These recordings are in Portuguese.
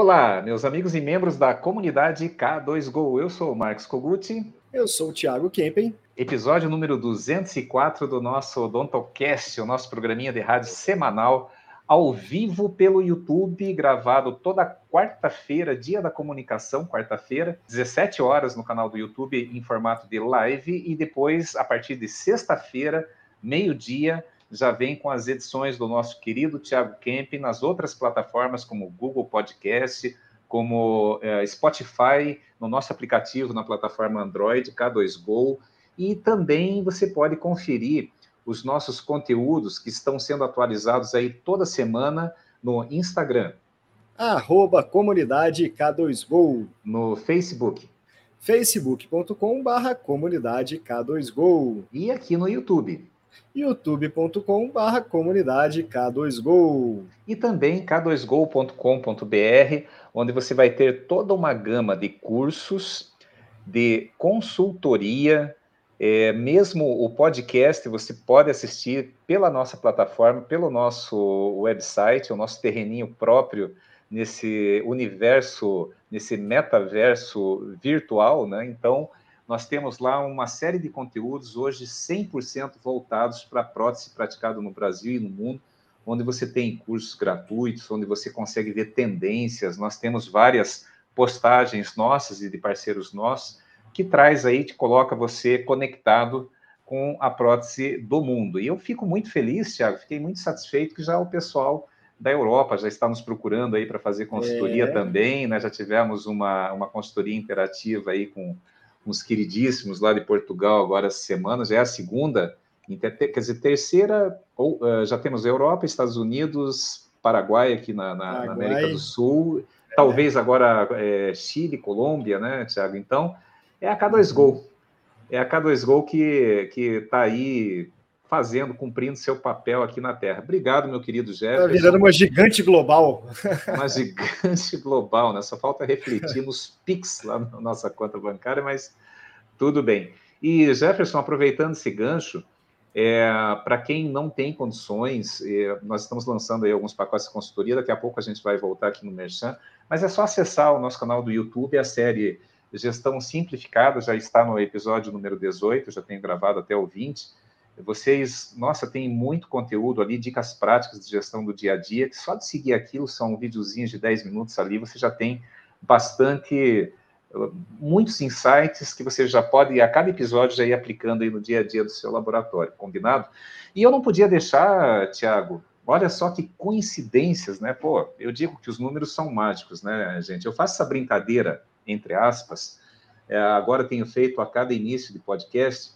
Olá, meus amigos e membros da comunidade K2Go. Eu sou o Marcos Koguti. Eu sou o Thiago Kempen. Episódio número 204 do nosso Odontocast, o nosso programinha de rádio semanal, ao vivo pelo YouTube, gravado toda quarta-feira, dia da comunicação, quarta-feira, 17 horas no canal do YouTube em formato de live e depois, a partir de sexta-feira, meio-dia, já vem com as edições do nosso querido Tiago Kemp nas outras plataformas como Google Podcast, como é, Spotify, no nosso aplicativo na plataforma Android, K2Go, e também você pode conferir os nossos conteúdos que estão sendo atualizados aí toda semana no Instagram. Arroba comunidade K2Go. No Facebook. facebook.com barra comunidade K2Go. E aqui no YouTube youtube.com/barra comunidade K2Go. E também k2go.com.br, onde você vai ter toda uma gama de cursos, de consultoria, é, mesmo o podcast você pode assistir pela nossa plataforma, pelo nosso website, o nosso terreninho próprio nesse universo, nesse metaverso virtual, né? Então, nós temos lá uma série de conteúdos hoje 100% voltados para a prótese praticada no Brasil e no mundo, onde você tem cursos gratuitos, onde você consegue ver tendências. Nós temos várias postagens nossas e de parceiros nossos que traz aí, te coloca você conectado com a prótese do mundo. E eu fico muito feliz, Thiago, fiquei muito satisfeito que já o pessoal da Europa já está nos procurando aí para fazer consultoria é. também, né? Já tivemos uma, uma consultoria interativa aí com uns queridíssimos lá de Portugal agora essa semana, já é a segunda, quer dizer, terceira, ou uh, já temos Europa, Estados Unidos, Paraguai aqui na, na, na América do Sul, é. talvez agora é, Chile, Colômbia, né, Tiago? Então, é a K2Go. É a K2Go que está aí fazendo, cumprindo seu papel aqui na Terra. Obrigado, meu querido Jefferson. Está virando uma gigante global. Uma gigante global, né? Só falta refletir nos PIX lá na nossa conta bancária, mas tudo bem. E, Jefferson, aproveitando esse gancho, é, para quem não tem condições, é, nós estamos lançando aí alguns pacotes de consultoria, daqui a pouco a gente vai voltar aqui no Merchan, mas é só acessar o nosso canal do YouTube, a série Gestão Simplificada já está no episódio número 18, já tenho gravado até o 20, vocês, nossa, tem muito conteúdo ali, dicas práticas de gestão do dia a dia, que só de seguir aquilo são videozinhos de 10 minutos ali, você já tem bastante, muitos insights que você já pode, a cada episódio, já ir aplicando aí no dia a dia do seu laboratório, combinado? E eu não podia deixar, Tiago, olha só que coincidências, né? Pô, eu digo que os números são mágicos, né, gente? Eu faço essa brincadeira, entre aspas, é, agora tenho feito a cada início de podcast,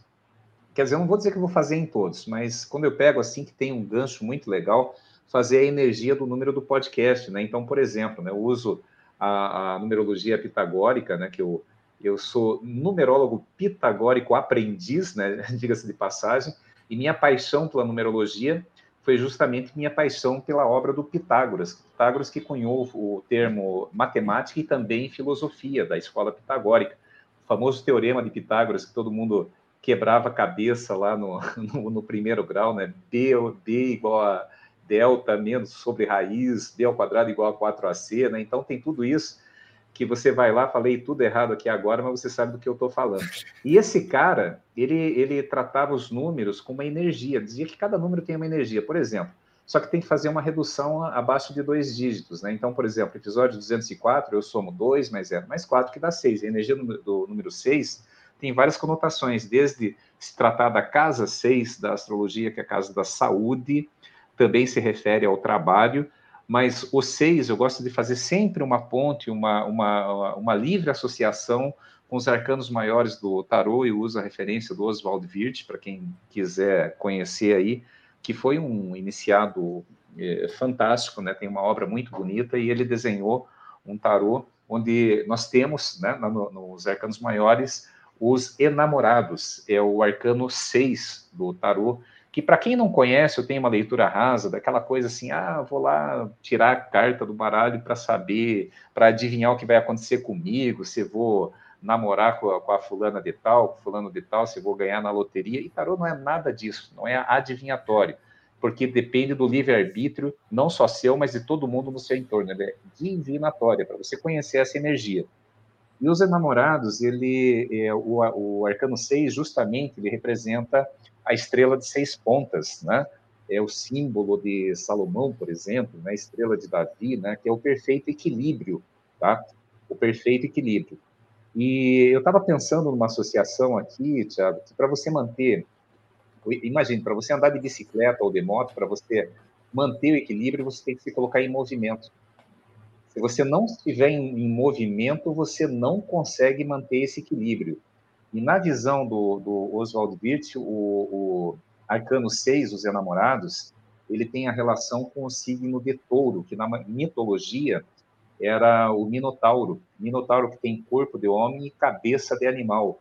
Quer dizer, eu não vou dizer que eu vou fazer em todos, mas quando eu pego assim que tem um gancho muito legal, fazer a energia do número do podcast, né? Então, por exemplo, né, eu uso a, a numerologia pitagórica, né? Que eu, eu sou numerólogo pitagórico aprendiz, né? Diga-se de passagem, e minha paixão pela numerologia foi justamente minha paixão pela obra do Pitágoras. Pitágoras que cunhou o termo matemática e também filosofia da escola pitagórica. O famoso teorema de Pitágoras que todo mundo quebrava a cabeça lá no, no, no, primeiro grau, né? B, B igual a delta menos sobre raiz, B ao quadrado igual a 4AC, né? Então tem tudo isso que você vai lá, falei tudo errado aqui agora, mas você sabe do que eu estou falando. E esse cara, ele, ele tratava os números com uma energia, dizia que cada número tem uma energia, por exemplo, só que tem que fazer uma redução abaixo de dois dígitos, né? Então, por exemplo, episódio 204, eu somo 2 mais 0 mais 4, que dá 6. A energia do, do número 6 tem várias conotações, desde se tratar da casa 6 da astrologia, que é a casa da saúde, também se refere ao trabalho, mas o 6 eu gosto de fazer sempre uma ponte, uma, uma, uma livre associação com os arcanos maiores do tarô, e uso a referência do Oswald Wirth, para quem quiser conhecer aí, que foi um iniciado é, fantástico, né? tem uma obra muito bonita, e ele desenhou um tarô onde nós temos, né, no, nos arcanos maiores, os enamorados, é o arcano 6 do tarô, que para quem não conhece, eu tenho uma leitura rasa, daquela coisa assim, ah, vou lá tirar a carta do baralho para saber, para adivinhar o que vai acontecer comigo, se vou namorar com a, com a, fulana de tal, fulano de tal, se vou ganhar na loteria, e tarô não é nada disso, não é adivinhatório. porque depende do livre-arbítrio, não só seu, mas de todo mundo no seu entorno. Ela é divinatória, para você conhecer essa energia. E os enamorados, ele, é, o, o arcano 6, justamente, ele representa a estrela de seis pontas, né? É o símbolo de Salomão, por exemplo, né? a estrela de Davi, né? que é o perfeito equilíbrio, tá? O perfeito equilíbrio. E eu estava pensando numa associação aqui, Tiago, que para você manter imagine, para você andar de bicicleta ou de moto, para você manter o equilíbrio, você tem que se colocar em movimento. Se você não estiver em, em movimento, você não consegue manter esse equilíbrio. E na visão do, do Oswald Wirth, o, o arcano 6, os enamorados, ele tem a relação com o signo de touro, que na mitologia era o Minotauro. Minotauro que tem corpo de homem e cabeça de animal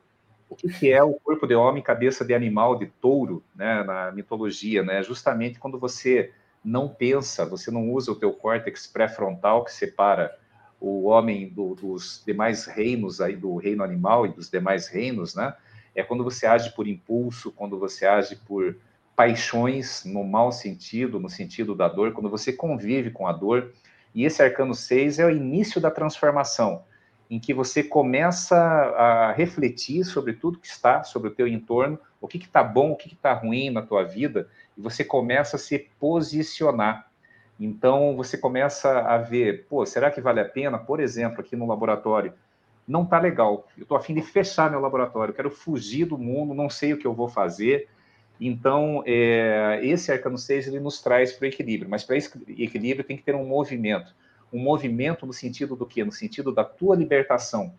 o que, que é o corpo de homem, cabeça de animal, de touro, né, na mitologia, né? Justamente quando você não pensa, você não usa o teu córtex pré-frontal que separa o homem do, dos demais reinos aí do reino animal e dos demais reinos, né? É quando você age por impulso, quando você age por paixões no mau sentido, no sentido da dor, quando você convive com a dor. E esse arcano 6 é o início da transformação em que você começa a refletir sobre tudo que está, sobre o teu entorno, o que está bom, o que está ruim na tua vida, e você começa a se posicionar. Então, você começa a ver, pô, será que vale a pena, por exemplo, aqui no laboratório, não está legal, eu estou afim de fechar meu laboratório, quero fugir do mundo, não sei o que eu vou fazer, então, é, esse arcano 6, ele nos traz para o equilíbrio, mas para esse equilíbrio tem que ter um movimento. Um movimento no sentido do quê? No sentido da tua libertação,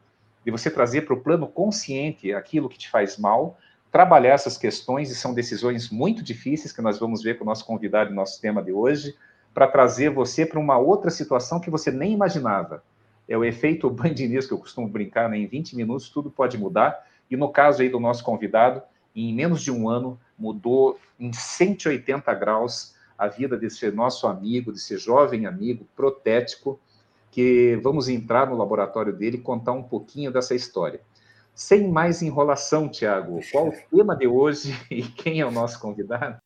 de você trazer para o plano consciente aquilo que te faz mal, trabalhar essas questões, e são decisões muito difíceis que nós vamos ver com o nosso convidado e nosso tema de hoje, para trazer você para uma outra situação que você nem imaginava. É o efeito Band News que eu costumo brincar, né? em 20 minutos tudo pode mudar, e no caso aí do nosso convidado, em menos de um ano, mudou em 180 graus a vida desse nosso amigo, desse jovem amigo protético, que vamos entrar no laboratório dele e contar um pouquinho dessa história. Sem mais enrolação, Tiago, qual o tema de hoje e quem é o nosso convidado?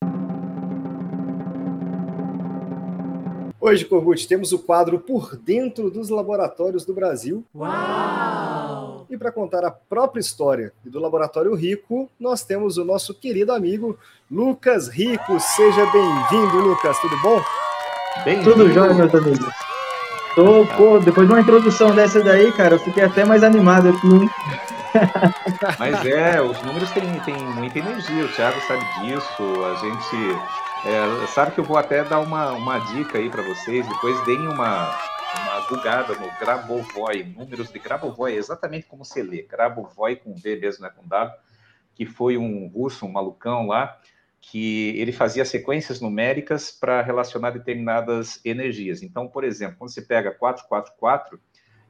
Hoje, Corbucci, temos o quadro Por Dentro dos Laboratórios do Brasil. Uau! E para contar a própria história do Laboratório Rico, nós temos o nosso querido amigo Lucas Rico. Seja bem-vindo, Lucas. Tudo bom? Bem Tudo jóia, meus amigos. Tô, pô, depois de uma introdução dessa daí, cara, eu fiquei até mais animado aqui. Mas é, os números têm, têm muita energia, o Thiago sabe disso, a gente é, sabe que eu vou até dar uma, uma dica aí para vocês, depois deem uma, uma bugada no Grabovoi, números de Grabovoi, exatamente como se lê, Grabovoi com V mesmo, não é com W, que foi um russo, um malucão lá, que ele fazia sequências numéricas para relacionar determinadas energias. Então, por exemplo, quando você pega 444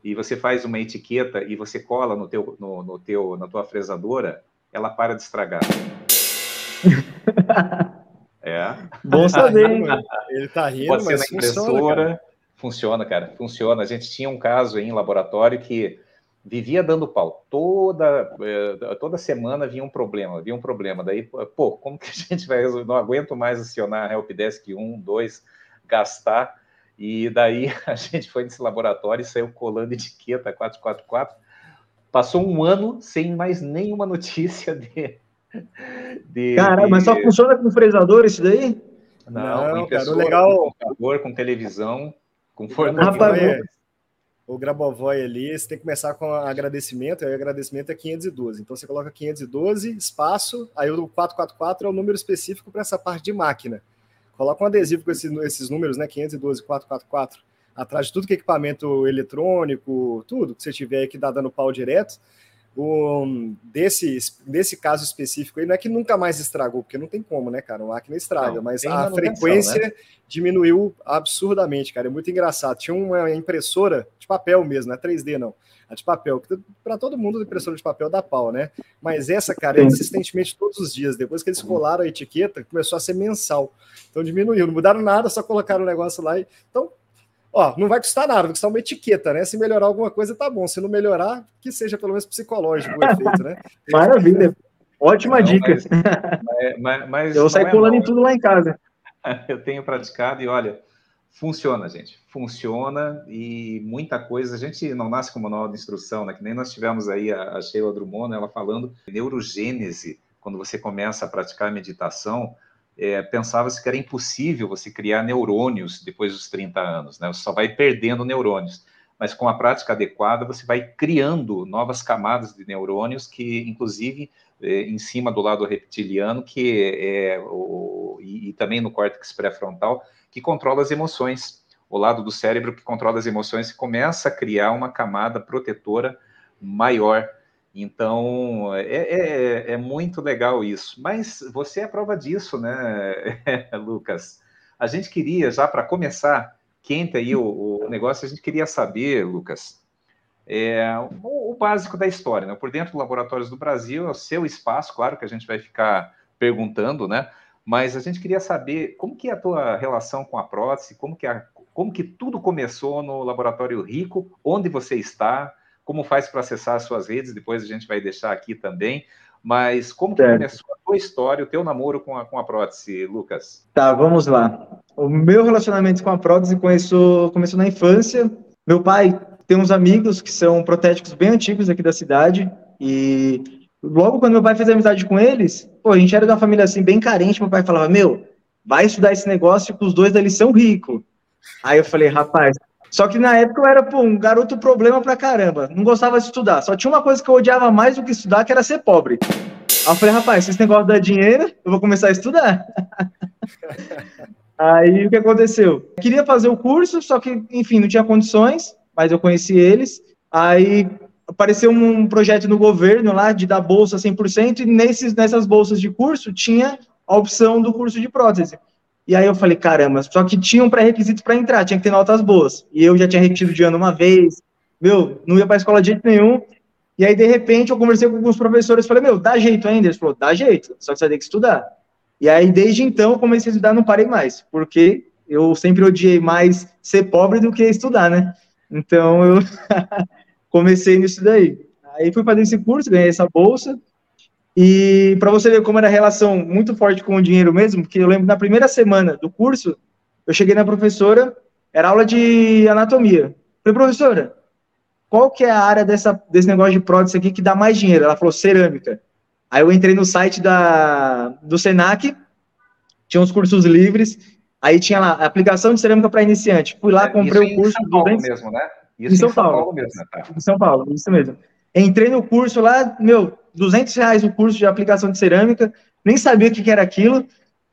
e você faz uma etiqueta e você cola no teu, no, no teu, na tua fresadora, ela para de estragar. é. Bom saber, hein? Ele tá rindo, Pode ser na impressora. Funciona cara. funciona, cara. Funciona. A gente tinha um caso em laboratório que vivia dando pau. Toda, eh, toda semana vinha um problema, vinha um problema. Daí, pô, como que a gente vai resolver? Não aguento mais acionar a Helpdesk 1, 2, gastar. E daí a gente foi nesse laboratório e saiu colando etiqueta 444. Passou um ano sem mais nenhuma notícia de. de Caramba, mas só funciona com fresador isso daí? Não, Não com impressora, cara, legal... com computador, com televisão, com forno. Rapaz, o Grabovoi ali, você tem que começar com agradecimento, aí o agradecimento é 512. Então você coloca 512, espaço, aí o 444 é o número específico para essa parte de máquina. Coloca um adesivo com esses, esses números, né? 512, 444, atrás de tudo que é equipamento eletrônico, tudo que você tiver aí que dá dando pau direto um, desse, desse caso específico aí, não é que nunca mais estragou, porque não tem como, né, cara? O máquina estraga, não, mas a frequência né? diminuiu absurdamente, cara. É muito engraçado. Tinha uma impressora de papel mesmo, não é 3D, não. A de papel, que para todo mundo, a impressora de papel dá pau, né? Mas essa, cara, é insistentemente todos os dias. Depois que eles colaram a etiqueta, começou a ser mensal. Então diminuiu, não mudaram nada, só colocaram o negócio lá. E... Então, Ó, não vai custar nada, vai custar uma etiqueta, né? Se melhorar alguma coisa, tá bom. Se não melhorar, que seja pelo menos psicológico o efeito, né? Maravilha. Ótima não, dica. Mas, mas, mas Eu sair é colando em tudo lá em casa. eu tenho praticado e olha, funciona, gente. Funciona e muita coisa. A gente não nasce com manual de instrução, né? Que nem nós tivemos aí a, a Sheila Drummond, ela falando neurogênese, quando você começa a praticar meditação, é, pensava-se que era impossível você criar neurônios depois dos 30 anos, né? Você só vai perdendo neurônios. Mas com a prática adequada, você vai criando novas camadas de neurônios que, inclusive, é, em cima do lado reptiliano, que é o, e, e também no córtex pré-frontal, que controla as emoções. O lado do cérebro que controla as emoções começa a criar uma camada protetora maior. Então, é, é, é, muito legal isso. Mas você é prova disso, né, Lucas? A gente queria, já para começar, quente aí o, o, negócio, a gente queria saber, Lucas, é, o, o, básico da história, né? Por dentro do Laboratórios do Brasil, é o seu espaço, claro que a gente vai ficar perguntando, né? Mas a gente queria saber como que é a tua relação com a prótese, como que, a, como que tudo começou no Laboratório Rico, onde você está, como faz para acessar as suas redes, depois a gente vai deixar aqui também. Mas como que começou a tua história, o teu namoro com a, com a prótese, Lucas? Tá, vamos lá. O meu relacionamento com a prótese começou, começou na infância. Meu pai tem uns amigos que são protéticos bem antigos aqui da cidade, e logo quando meu pai fez amizade com eles, pô, a gente era de uma família assim, bem carente, meu pai falava, meu, vai estudar esse negócio que os dois deles são ricos. Aí eu falei, rapaz, só que na época eu era, pô, um garoto problema pra caramba, não gostava de estudar, só tinha uma coisa que eu odiava mais do que estudar, que era ser pobre. Aí eu falei, rapaz, se esse negócio dá dinheiro, eu vou começar a estudar. Aí o que aconteceu? Eu queria fazer o curso, só que, enfim, não tinha condições, mas eu conheci eles. Aí apareceu um projeto no governo lá de dar bolsa 100%, e nesses, nessas bolsas de curso tinha a opção do curso de prótese. E aí eu falei, caramba, só que tinha um pré-requisito para entrar, tinha que ter notas boas. E eu já tinha repetido de ano uma vez, meu, não ia para escola de jeito nenhum. E aí, de repente, eu conversei com alguns professores, falei, meu, dá jeito ainda? Eles falaram, dá jeito, só que você ter que estudar. E aí, desde então, eu comecei a estudar, não parei mais, porque eu sempre odiei mais ser pobre do que estudar, né? Então, eu comecei nisso daí. Aí fui fazer esse curso, ganhei essa bolsa. E para você ver como era a relação muito forte com o dinheiro mesmo, porque eu lembro na primeira semana do curso, eu cheguei na professora, era aula de anatomia. Falei, professora, qual que é a área dessa, desse negócio de prótese aqui que dá mais dinheiro? Ela falou, cerâmica. Aí eu entrei no site da, do Senac, tinha uns cursos livres, aí tinha lá, aplicação de cerâmica para iniciante. Fui lá, é, comprei o curso. São Paulo 200... mesmo, né? Isso em São, em São Paulo. Paulo mesmo, né? Tá. Em São Paulo, isso mesmo. Entrei no curso lá, meu, 200 reais o curso de aplicação de cerâmica, nem sabia o que, que era aquilo.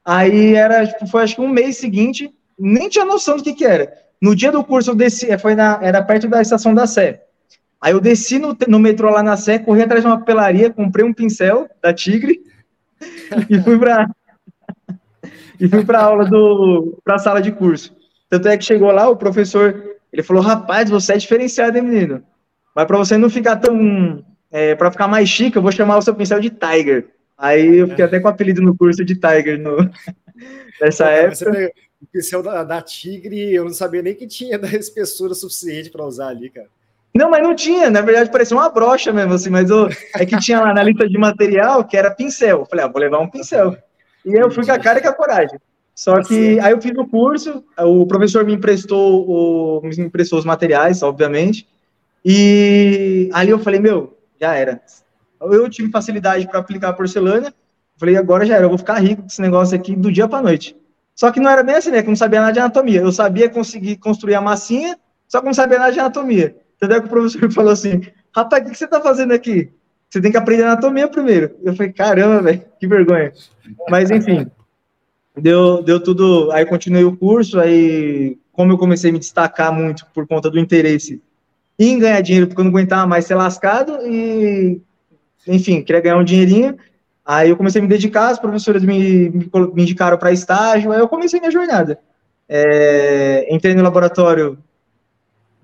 Aí era, tipo, foi acho que um mês seguinte, nem tinha noção do que, que era. No dia do curso eu desci, é, foi na, era perto da estação da Sé. Aí eu desci no, no metrô lá na Sé, corri atrás de uma papelaria, comprei um pincel da Tigre e fui para e fui para aula do para sala de curso. Tanto é que chegou lá o professor ele falou, rapaz, você é diferenciado, hein, menino? Mas para você não ficar tão. É, para ficar mais chique, eu vou chamar o seu pincel de Tiger. Aí eu fiquei até com o apelido no curso de Tiger no... nessa época. o pincel da, da, Tigre, eu não sabia nem que tinha da espessura suficiente para usar ali, cara. Não, mas não tinha, na verdade parecia uma brocha mesmo, assim, mas eu, é que tinha lá na lista de material que era pincel. Eu falei, ah, vou levar um pincel. E aí eu fui com a cara e com a coragem. Só que aí eu fiz o curso, o professor me emprestou, o, me emprestou os materiais, obviamente, e ali eu falei, meu, já era. Eu tive facilidade para aplicar porcelana, falei, agora já era, eu vou ficar rico com esse negócio aqui do dia para noite. Só que não era bem assim, né? Que não sabia nada de anatomia. Eu sabia conseguir construir a massinha, só que não sabia nada de anatomia. Entendeu? Que o professor falou assim: rapaz, o que você está fazendo aqui? Você tem que aprender anatomia primeiro. Eu falei, caramba, velho, que vergonha. Mas enfim, deu, deu tudo. Aí continuei o curso, aí, como eu comecei a me destacar muito por conta do interesse em ganhar dinheiro, porque eu não aguentava mais ser lascado, e, enfim, queria ganhar um dinheirinho. Aí eu comecei a me dedicar, as professoras me, me, me indicaram para estágio, aí eu comecei minha jornada. É, entrei no laboratório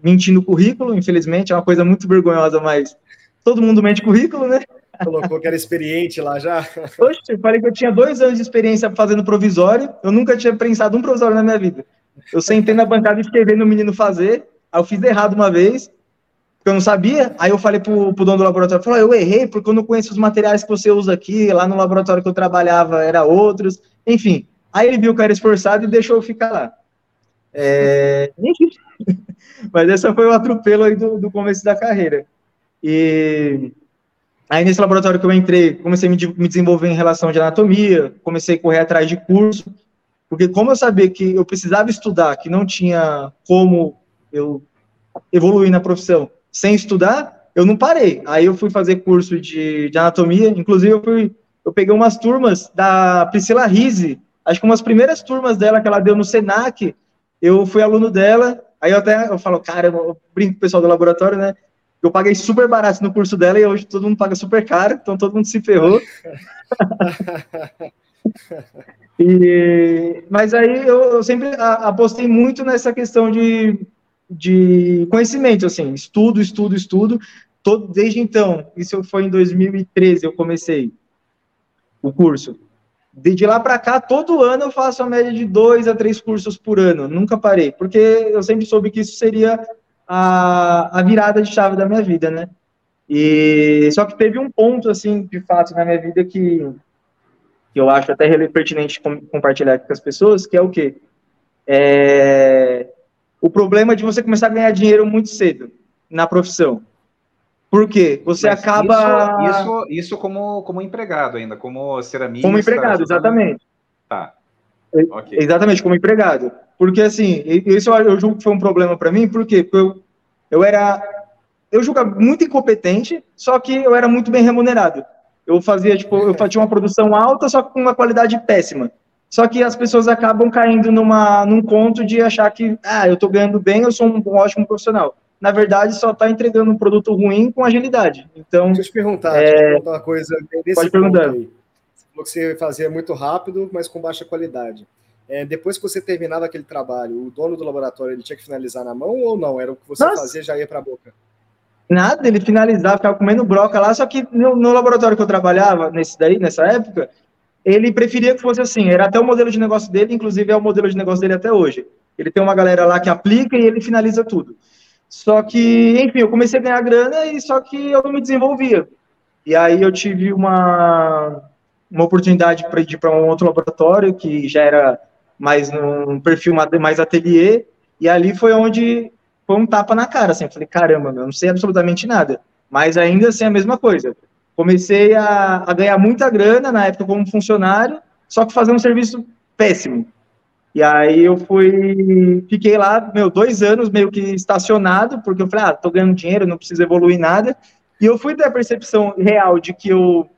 mentindo currículo, infelizmente, é uma coisa muito vergonhosa, mas todo mundo mente currículo, né? Colocou que era experiente lá já. Oxe, eu falei que eu tinha dois anos de experiência fazendo provisório. Eu nunca tinha prensado um provisório na minha vida. Eu sentei na bancada e fiquei vendo o menino fazer. Aí eu fiz errado uma vez, porque eu não sabia. Aí eu falei pro, pro dono do laboratório, falou, eu errei porque eu não conheço os materiais que você usa aqui. Lá no laboratório que eu trabalhava era outros. Enfim, Aí ele viu que eu era esforçado e deixou eu ficar lá. É... Mas esse foi o atropelo aí do, do começo da carreira. E aí nesse laboratório que eu entrei, comecei a me, me desenvolver em relação de anatomia, comecei a correr atrás de curso, porque como eu sabia que eu precisava estudar, que não tinha como eu evoluir na profissão sem estudar, eu não parei. Aí eu fui fazer curso de, de anatomia, inclusive eu fui, eu peguei umas turmas da Priscila Rise, acho que umas primeiras turmas dela que ela deu no Senac, eu fui aluno dela, aí eu até eu falo, cara, eu brinco com o pessoal do laboratório, né? Eu paguei super barato no curso dela e hoje todo mundo paga super caro, então todo mundo se ferrou. e, mas aí eu, eu sempre apostei muito nessa questão de, de conhecimento, assim, estudo, estudo, estudo. Todo, desde então, isso foi em 2013, eu comecei o curso. De, lá para cá, todo ano eu faço a média de dois a três cursos por ano, nunca parei, porque eu sempre soube que isso seria a, a virada de chave da minha vida, né? E só que teve um ponto, assim, de fato, na minha vida que, que eu acho até pertinente com, compartilhar com as pessoas, que é o quê? É, o problema de você começar a ganhar dinheiro muito cedo na profissão. Por quê? Você Mas acaba. Isso, isso, isso, como, como empregado ainda, como ceramista. Como empregado, exatamente. Tá. Okay. Exatamente, como empregado. Porque, assim, isso eu julgo que foi um problema para mim, por quê? Porque eu, eu era. Eu julgava muito incompetente, só que eu era muito bem remunerado. Eu fazia, tipo, eu fazia uma produção alta, só que com uma qualidade péssima. Só que as pessoas acabam caindo numa, num conto de achar que, ah, eu tô ganhando bem, eu sou um, um ótimo profissional na verdade, só está entregando um produto ruim com agilidade. Então, deixa eu te perguntar, é... deixa eu te perguntar uma coisa. Pode perguntar. Aí. Você falou que você fazia muito rápido, mas com baixa qualidade. É, depois que você terminava aquele trabalho, o dono do laboratório ele tinha que finalizar na mão ou não? Era o que você Nossa. fazia já ia para a boca? Nada, ele finalizava, ficava comendo broca lá, só que no, no, laboratório que eu trabalhava, nesse daí, nessa época, ele preferia que fosse assim, era até o modelo de negócio dele, inclusive é o modelo de negócio dele até hoje. Ele tem uma galera lá que aplica e ele finaliza tudo. Só que, enfim, eu comecei a ganhar grana e só que eu não me desenvolvia. E aí eu tive uma, uma oportunidade para ir para um outro laboratório que já era mais num perfil mais ateliê, e ali foi onde foi um tapa na cara, assim, eu falei, caramba, eu não sei absolutamente nada, mas ainda assim a mesma coisa. Comecei a, a ganhar muita grana na época como funcionário, só que fazendo um serviço péssimo. E aí eu fui, fiquei lá, meu, dois anos meio que estacionado, porque eu falei, ah, tô ganhando dinheiro, não preciso evoluir nada. E eu fui ter a percepção real de que eu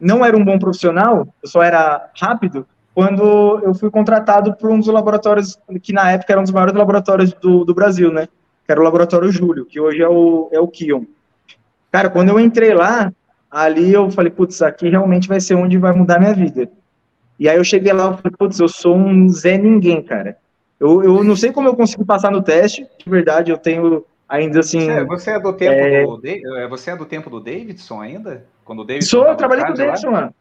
não era um bom profissional, eu só era rápido, quando eu fui contratado por um dos laboratórios, que na época era um dos maiores laboratórios do, do Brasil, né? Que era o Laboratório Júlio, que hoje é o, é o Kion. Cara, quando eu entrei lá, ali eu falei, putz, aqui realmente vai ser onde vai mudar minha vida. E aí eu cheguei lá e falei, putz, eu sou um Zé Ninguém, cara. Eu, eu não sei como eu consegui passar no teste, de verdade, eu tenho ainda assim. Você, você é do tempo é... do é, você é do tempo do Davidson ainda? Quando o Davidson Sou, eu trabalhei com o Davidson lá. lá.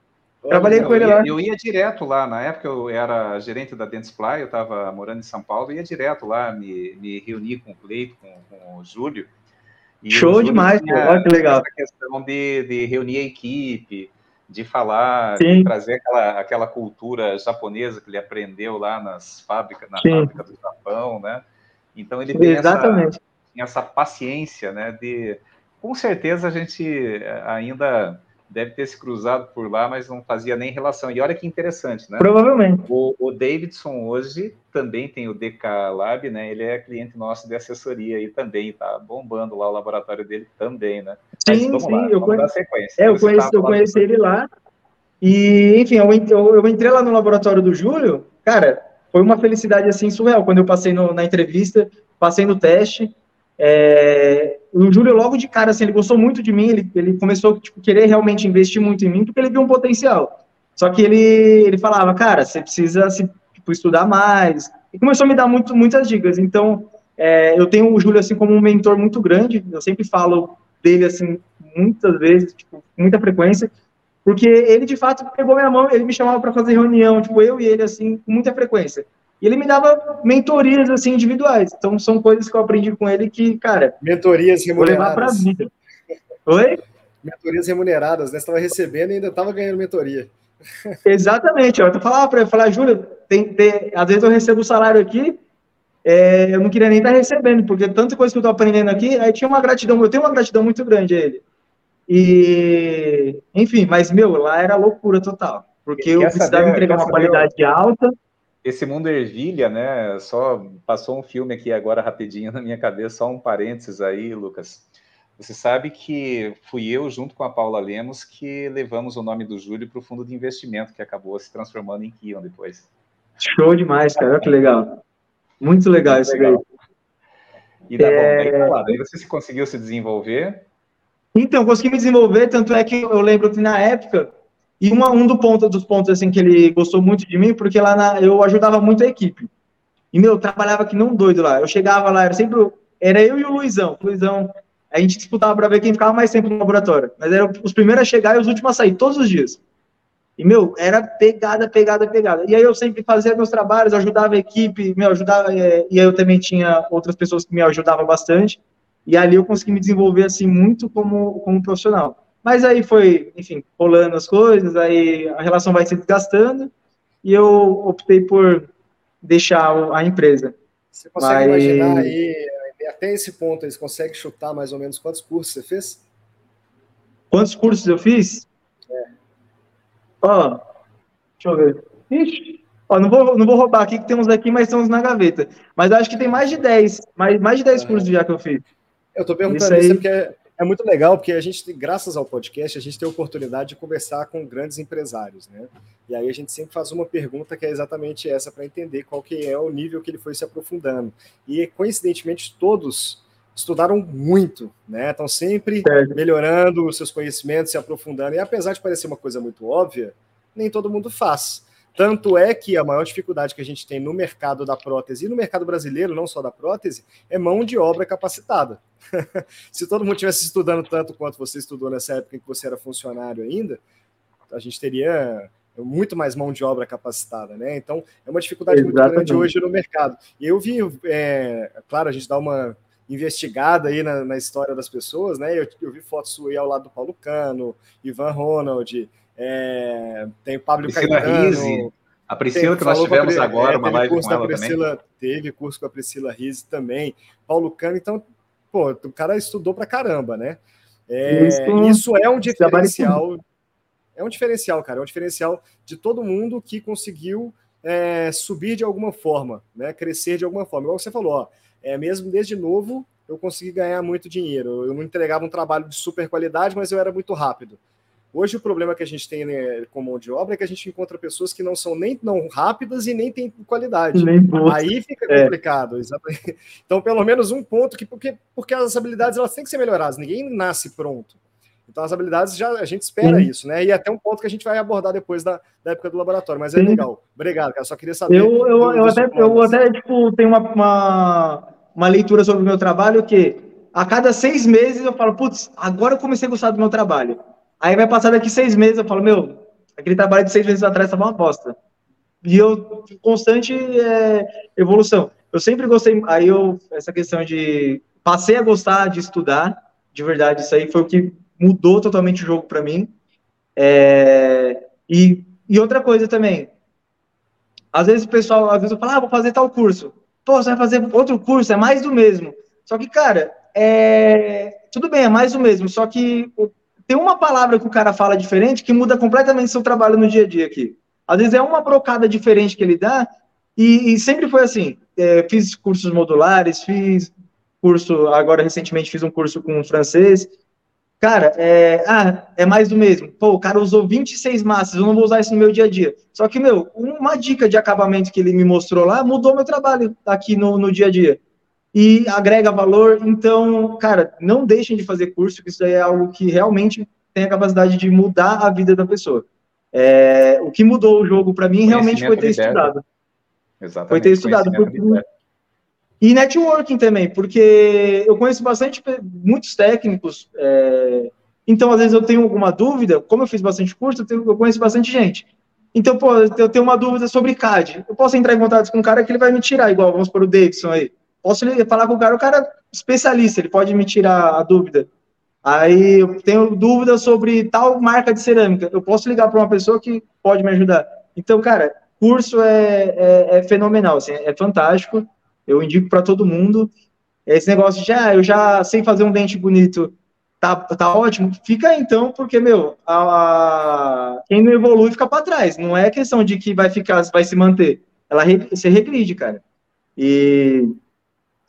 Trabalhei eu, com ele ia, lá. Eu ia direto lá, na época eu era gerente da Dentsply, eu estava morando em São Paulo, ia direto lá, me, me reuni com o Cleito, com, com o Júlio. Show o demais, olha que legal. Essa questão de, de reunir a equipe, de falar, de trazer aquela, aquela cultura japonesa que ele aprendeu lá nas fábricas, na Sim. fábrica do Japão, né? Então ele tem essa, essa paciência, né? De, com certeza a gente ainda deve ter se cruzado por lá, mas não fazia nem relação. E olha que interessante, né? Provavelmente. O, o Davidson hoje também tem o DK Lab, né? Ele é cliente nosso de assessoria e também tá bombando lá o laboratório dele também, né? Sim, sim, lá, eu conheço. É, eu conheço, eu conheci ele lá. E, enfim, eu, eu, eu, entrei lá no laboratório do Júlio, cara, foi uma felicidade assim surreal quando eu passei no, na entrevista, passei no teste. É, o Júlio, logo de cara, assim, ele gostou muito de mim, ele, ele começou a tipo, querer realmente investir muito em mim, porque ele viu um potencial. Só que ele, ele falava, cara, você precisa se, tipo, estudar mais. E começou a me dar muito, muitas dicas. Então, é, eu tenho o Júlio, assim, como um mentor muito grande. Eu sempre falo dele, assim, muitas vezes, tipo, muita frequência. Porque ele, de fato, pegou minha mão, ele me chamava para fazer reunião, tipo, eu e ele, assim, com muita frequência. E ele me dava mentorias, assim, individuais. Então, são coisas que eu aprendi com ele que, cara... Mentorias remuneradas. Vou levar pra vida. Oi? Mentorias remuneradas, né? Você estava recebendo e ainda estava ganhando mentoria. Exatamente. Ó. Eu falava para ele, falar, Júlia, tem, tem, às vezes eu recebo o salário aqui, é, eu não queria nem estar recebendo, porque tanta coisa que eu estou aprendendo aqui, aí tinha uma gratidão, eu tenho uma gratidão muito grande a ele. E, enfim, mas, meu, lá era loucura total, porque eu precisava saber, entregar uma qualidade alta. Esse mundo ervilha, né? Só passou um filme aqui agora rapidinho na minha cabeça, só um parênteses aí, Lucas. Você sabe que fui eu, junto com a Paula Lemos, que levamos o nome do Júlio para o fundo de investimento, que acabou se transformando em Kion depois. Show demais, cara, que legal. Muito legal Muito isso legal. daí. E dá é... bom, daí você se conseguiu se desenvolver? Então, consegui me desenvolver, tanto é que eu lembro que na época, e uma, um do ponto, dos pontos assim que ele gostou muito de mim, porque lá na, eu ajudava muito a equipe. E, meu, eu trabalhava que não doido lá. Eu chegava lá, era sempre. Era eu e o Luizão. O Luizão, a gente disputava para ver quem ficava mais tempo no laboratório. Mas eram os primeiros a chegar e os últimos a sair, todos os dias. E, meu, era pegada, pegada, pegada. E aí eu sempre fazia meus trabalhos, ajudava a equipe, me ajudava, é, e aí eu também tinha outras pessoas que me ajudavam bastante. E ali eu consegui me desenvolver, assim, muito como, como profissional. Mas aí foi, enfim, rolando as coisas, aí a relação vai se desgastando, e eu optei por deixar a empresa. Você consegue Mas... imaginar aí, até esse ponto, eles conseguem chutar mais ou menos quantos cursos você fez? Quantos cursos eu fiz? É. Ó, deixa eu ver. Ixi, ó, não vou, não vou roubar aqui que temos aqui, mas estamos na gaveta. Mas acho que tem mais de 10, mais, mais de 10 cursos já que eu fiz. Eu tô perguntando isso, isso porque é, muito legal, porque a gente, graças ao podcast, a gente tem a oportunidade de conversar com grandes empresários, né? E aí a gente sempre faz uma pergunta que é exatamente essa para entender qual que é o nível que ele foi se aprofundando. E coincidentemente todos estudaram muito, né? Estão sempre melhorando os seus conhecimentos, se aprofundando. E apesar de parecer uma coisa muito óbvia, nem todo mundo faz. Tanto é que a maior dificuldade que a gente tem no mercado da prótese e no mercado brasileiro, não só da prótese, é mão de obra capacitada. se todo mundo tivesse estudando tanto quanto você estudou nessa época em que você era funcionário ainda, a gente teria muito mais mão de obra capacitada, né? Então é uma dificuldade Exatamente. muito grande hoje no mercado. E eu vi, é, claro, a gente dá uma investigada aí na, na, história das pessoas, né? Eu, eu vi fotos sua aí ao lado do Paulo Cano, Ivan Ronald, é, tem o Pablo Priscila Caetano. Rizzi. A Priscila, tem, que nós tivemos agora, é, uma live curso com ela Priscila, também. Teve curso com a Priscila Rizzi também. Paulo Cano, então, pô, o cara estudou pra caramba, né? É, isso, isso é um diferencial. É um diferencial, cara. É um diferencial de todo mundo que conseguiu é, subir de alguma forma, né? Crescer de alguma forma. Igual você falou, ó, é, mesmo desde novo, eu consegui ganhar muito dinheiro. Eu não entregava um trabalho de super qualidade, mas eu era muito rápido. Hoje o problema que a gente tem né, com mão de obra é que a gente encontra pessoas que não são nem não rápidas e nem têm qualidade. Nem Aí fica é. complicado, exatamente. Então, pelo menos um ponto que porque, porque as habilidades elas têm que ser melhoradas. Ninguém nasce pronto. Então, as habilidades já a gente espera Sim. isso, né? E até um ponto que a gente vai abordar depois da, da época do laboratório. Mas é Sim. legal. Obrigado, cara. Só queria saber. Eu, eu, do, eu até, eu até tipo, tenho uma, uma, uma leitura sobre o meu trabalho que a cada seis meses eu falo, putz, agora eu comecei a gostar do meu trabalho. Aí vai passar daqui seis meses, eu falo, meu, aquele trabalho de seis meses atrás estava uma aposta. E eu, constante é, evolução. Eu sempre gostei, aí eu, essa questão de, passei a gostar de estudar, de verdade, isso aí foi o que mudou totalmente o jogo para mim. É, e, e outra coisa também, às vezes o pessoal, às vezes eu falo, ah, vou fazer tal curso. Pô, você vai fazer outro curso, é mais do mesmo. Só que, cara, é... tudo bem, é mais do mesmo, só que tem uma palavra que o cara fala diferente que muda completamente seu trabalho no dia a dia aqui. Às vezes é uma brocada diferente que ele dá, e, e sempre foi assim. É, fiz cursos modulares, fiz curso, agora recentemente fiz um curso com francês, Cara, é, ah, é mais do mesmo. Pô, o cara usou 26 massas, eu não vou usar isso no meu dia a dia. Só que, meu, uma dica de acabamento que ele me mostrou lá mudou meu trabalho aqui no, no dia a dia. E agrega valor. Então, cara, não deixem de fazer curso, que isso aí é algo que realmente tem a capacidade de mudar a vida da pessoa. É, o que mudou o jogo para mim realmente foi ter estudado. Exatamente. Foi ter estudado. Porque, e networking também, porque eu conheço bastante, muitos técnicos, é, então às vezes eu tenho alguma dúvida, como eu fiz bastante curso, eu, tenho, eu conheço bastante gente. Então, pô, eu tenho uma dúvida sobre CAD. Eu posso entrar em contato com um cara que ele vai me tirar, igual, vamos por o Davidson aí. Posso falar com o cara, o cara é especialista, ele pode me tirar a dúvida. Aí eu tenho dúvida sobre tal marca de cerâmica. Eu posso ligar para uma pessoa que pode me ajudar. Então, cara, curso é, é, é fenomenal, assim, é fantástico. Eu indico para todo mundo. Esse negócio de, ah, eu já sei fazer um dente bonito, tá, tá ótimo. Fica então, porque, meu, a, a quem não evolui fica para trás. Não é questão de que vai ficar, vai se manter. Ela se regride, cara. E,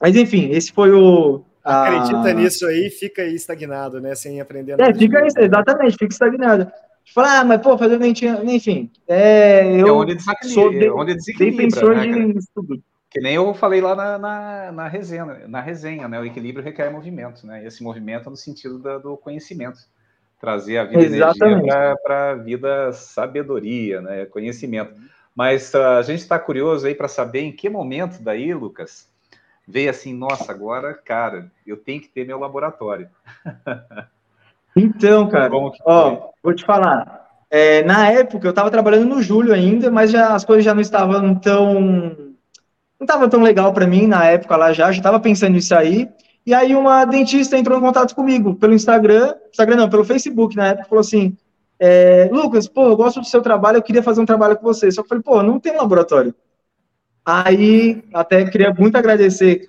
mas, enfim, esse foi o, Acredita nisso aí, fica aí estagnado, né? Sem aprender nada. É, fica aí, exatamente, fica estagnado. Fala, ah, mas pô, fazer dentinho, enfim. É, eu é onde sou de, onde defensor né, de estudo. Que nem eu falei lá na, na, na, resenha, na resenha, né? O equilíbrio requer movimento, né? Esse movimento é no sentido da, do conhecimento. Trazer a vida Exatamente. energia para a vida sabedoria, né? Conhecimento. Mas uh, a gente está curioso aí para saber em que momento daí, Lucas, veio assim, nossa, agora, cara, eu tenho que ter meu laboratório. Então, cara, ó, vou te falar. É, na época eu estava trabalhando no Julho ainda, mas já, as coisas já não estavam tão não estava tão legal para mim na época lá já, já estava pensando em sair. E aí uma dentista entrou em contato comigo pelo Instagram, Instagram não, pelo Facebook na época, falou assim, é, Lucas, pô, eu gosto do seu trabalho, eu queria fazer um trabalho com você. Só que eu falei, pô, não tem laboratório. Aí, até queria muito agradecer,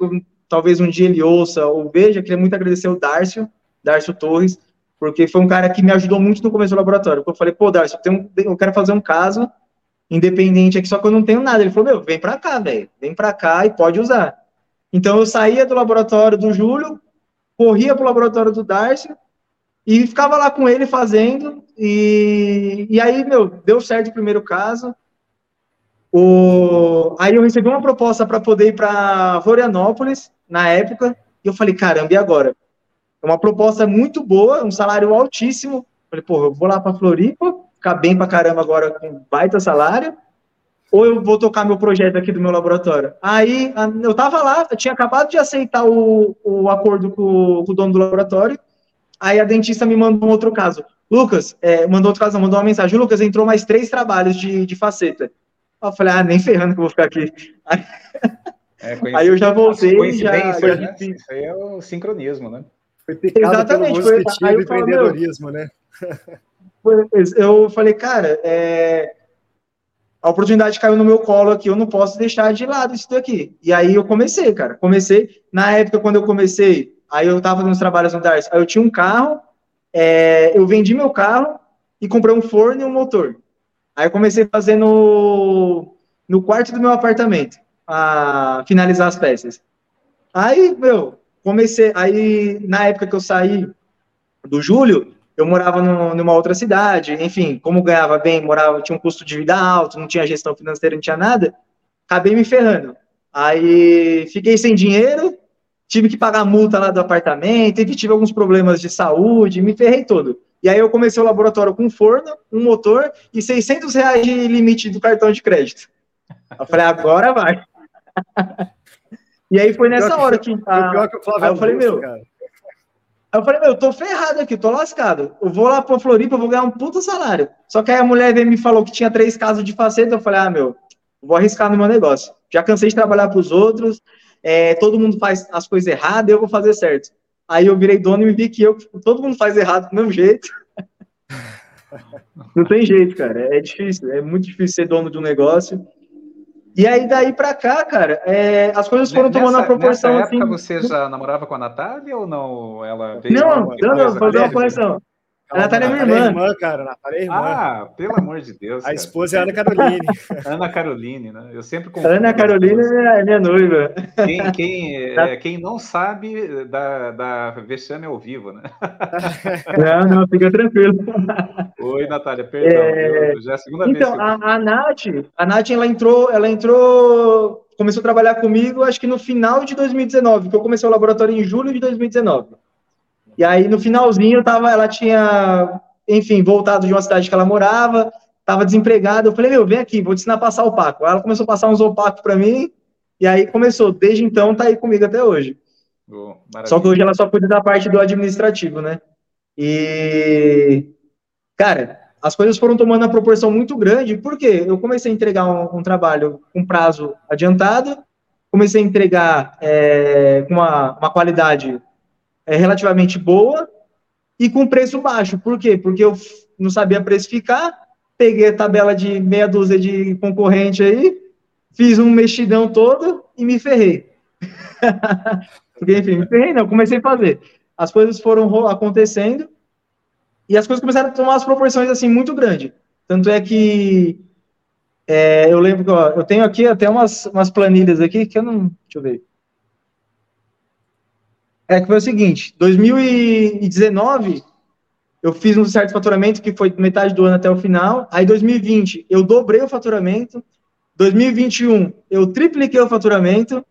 talvez um dia ele ouça ou veja, queria muito agradecer o Dárcio, Dárcio Torres, porque foi um cara que me ajudou muito no começo do laboratório. Eu falei, pô, Dárcio, eu, tenho, eu quero fazer um caso independente aqui, só que eu não tenho nada. Ele falou, meu, vem pra cá, velho, vem pra cá e pode usar. Então, eu saía do laboratório do Júlio, corria pro laboratório do Dárcio, e ficava lá com ele fazendo, e, e aí, meu, deu certo o primeiro caso, o... Aí eu recebi uma proposta para poder ir para Florianópolis, na época, e eu falei, caramba, e agora? É uma proposta muito boa, um salário altíssimo. Falei, pô, eu vou lá para Floripa, ficar bem para caramba agora com baita salário, ou eu vou tocar meu projeto aqui do meu laboratório? Aí eu tava lá, eu tinha acabado de aceitar o, o acordo com, com o dono do laboratório, aí a dentista me mandou um outro caso. Lucas, é, mandou outro caso, mandou uma mensagem. Lucas, entrou mais três trabalhos de, de faceta. Eu falei, ah, nem ferrando que eu vou ficar aqui. Aí, é, aí eu já voltei. Já, já... Né? Isso aí é o sincronismo, né? Foi Exatamente, foi, aí eu empreendedorismo, né? eu falei, cara, é, a oportunidade caiu no meu colo aqui, eu não posso deixar de lado isso daqui. E aí eu comecei, cara. Comecei, na época, quando eu comecei, aí eu tava nos trabalhos no Darcy, aí eu tinha um carro, é, eu vendi meu carro e comprei um forno e um motor. Aí eu comecei no, no quarto do meu apartamento, a finalizar as peças. Aí, meu, comecei, aí na época que eu saí do Júlio, eu morava no, numa outra cidade, enfim, como ganhava bem, morava, tinha um custo de vida alto, não tinha gestão financeira, não tinha nada, acabei me ferrando. Aí fiquei sem dinheiro, tive que pagar multa lá do apartamento, e tive alguns problemas de saúde, me ferrei todo. E aí eu comecei o laboratório com um forno, um motor e 600 reais de limite do cartão de crédito. Eu falei, agora vai. e aí foi nessa hora que... A... Pior que o Flávio aí eu falei, meu... Cara. Aí eu falei, meu, eu tô ferrado aqui, tô lascado. Eu vou lá pra Floripa, eu vou ganhar um puta salário. Só que aí a mulher veio me falou que tinha três casos de faceta, eu falei, ah, meu, vou arriscar no meu negócio. Já cansei de trabalhar pros outros, é, todo mundo faz as coisas erradas, eu vou fazer certo. Aí eu virei dono e vi que eu, todo mundo faz errado do mesmo jeito. Não tem jeito, cara. É difícil, é muito difícil ser dono de um negócio. E aí, daí pra cá, cara, é, as coisas foram nessa, tomando a proporção. Nessa época assim, você já namorava com a Natália ou não? Ela veio não, não, não, fazer uma correção. A Natália é minha irmã. irmã, cara. Natália é irmã. Ah, pelo amor de Deus. A cara. esposa é Ana Caroline. Ana Caroline, né? Eu sempre confundo. Ana Caroline é minha noiva. Quem, quem, é, quem não sabe da, da vexame ao vivo, né? Não, não, fica tranquilo. Oi, Natália, perdão. É... Já é a segunda então, vez. Então, a, a Nath, a Nath, ela entrou, ela entrou, começou a trabalhar comigo, acho que no final de 2019, que eu comecei o laboratório em julho de 2019. E aí, no finalzinho, tava, ela tinha, enfim, voltado de uma cidade que ela morava, tava desempregada. Eu falei, meu, vem aqui, vou te ensinar a passar opaco. Ela começou a passar uns opacos para mim, e aí começou. Desde então, tá aí comigo até hoje. Oh, só que hoje ela só cuida da parte do administrativo, né? E, cara, as coisas foram tomando uma proporção muito grande, porque eu comecei a entregar um, um trabalho com prazo adiantado, comecei a entregar é, com uma, uma qualidade é, relativamente boa e com preço baixo. Por quê? Porque eu não sabia precificar, peguei a tabela de meia dúzia de concorrente aí, fiz um mexidão todo e me ferrei. Porque, enfim, me ferrei não, comecei a fazer. As coisas foram acontecendo e as coisas começaram a tomar as proporções, assim, muito grandes. Tanto é que é, eu lembro que ó, eu tenho aqui até umas, umas planilhas aqui que eu não. Deixa eu ver. É que foi o seguinte: 2019 eu fiz um certo faturamento que foi metade do ano até o final. Aí 2020 eu dobrei o faturamento. 2021 eu tripliquei o faturamento.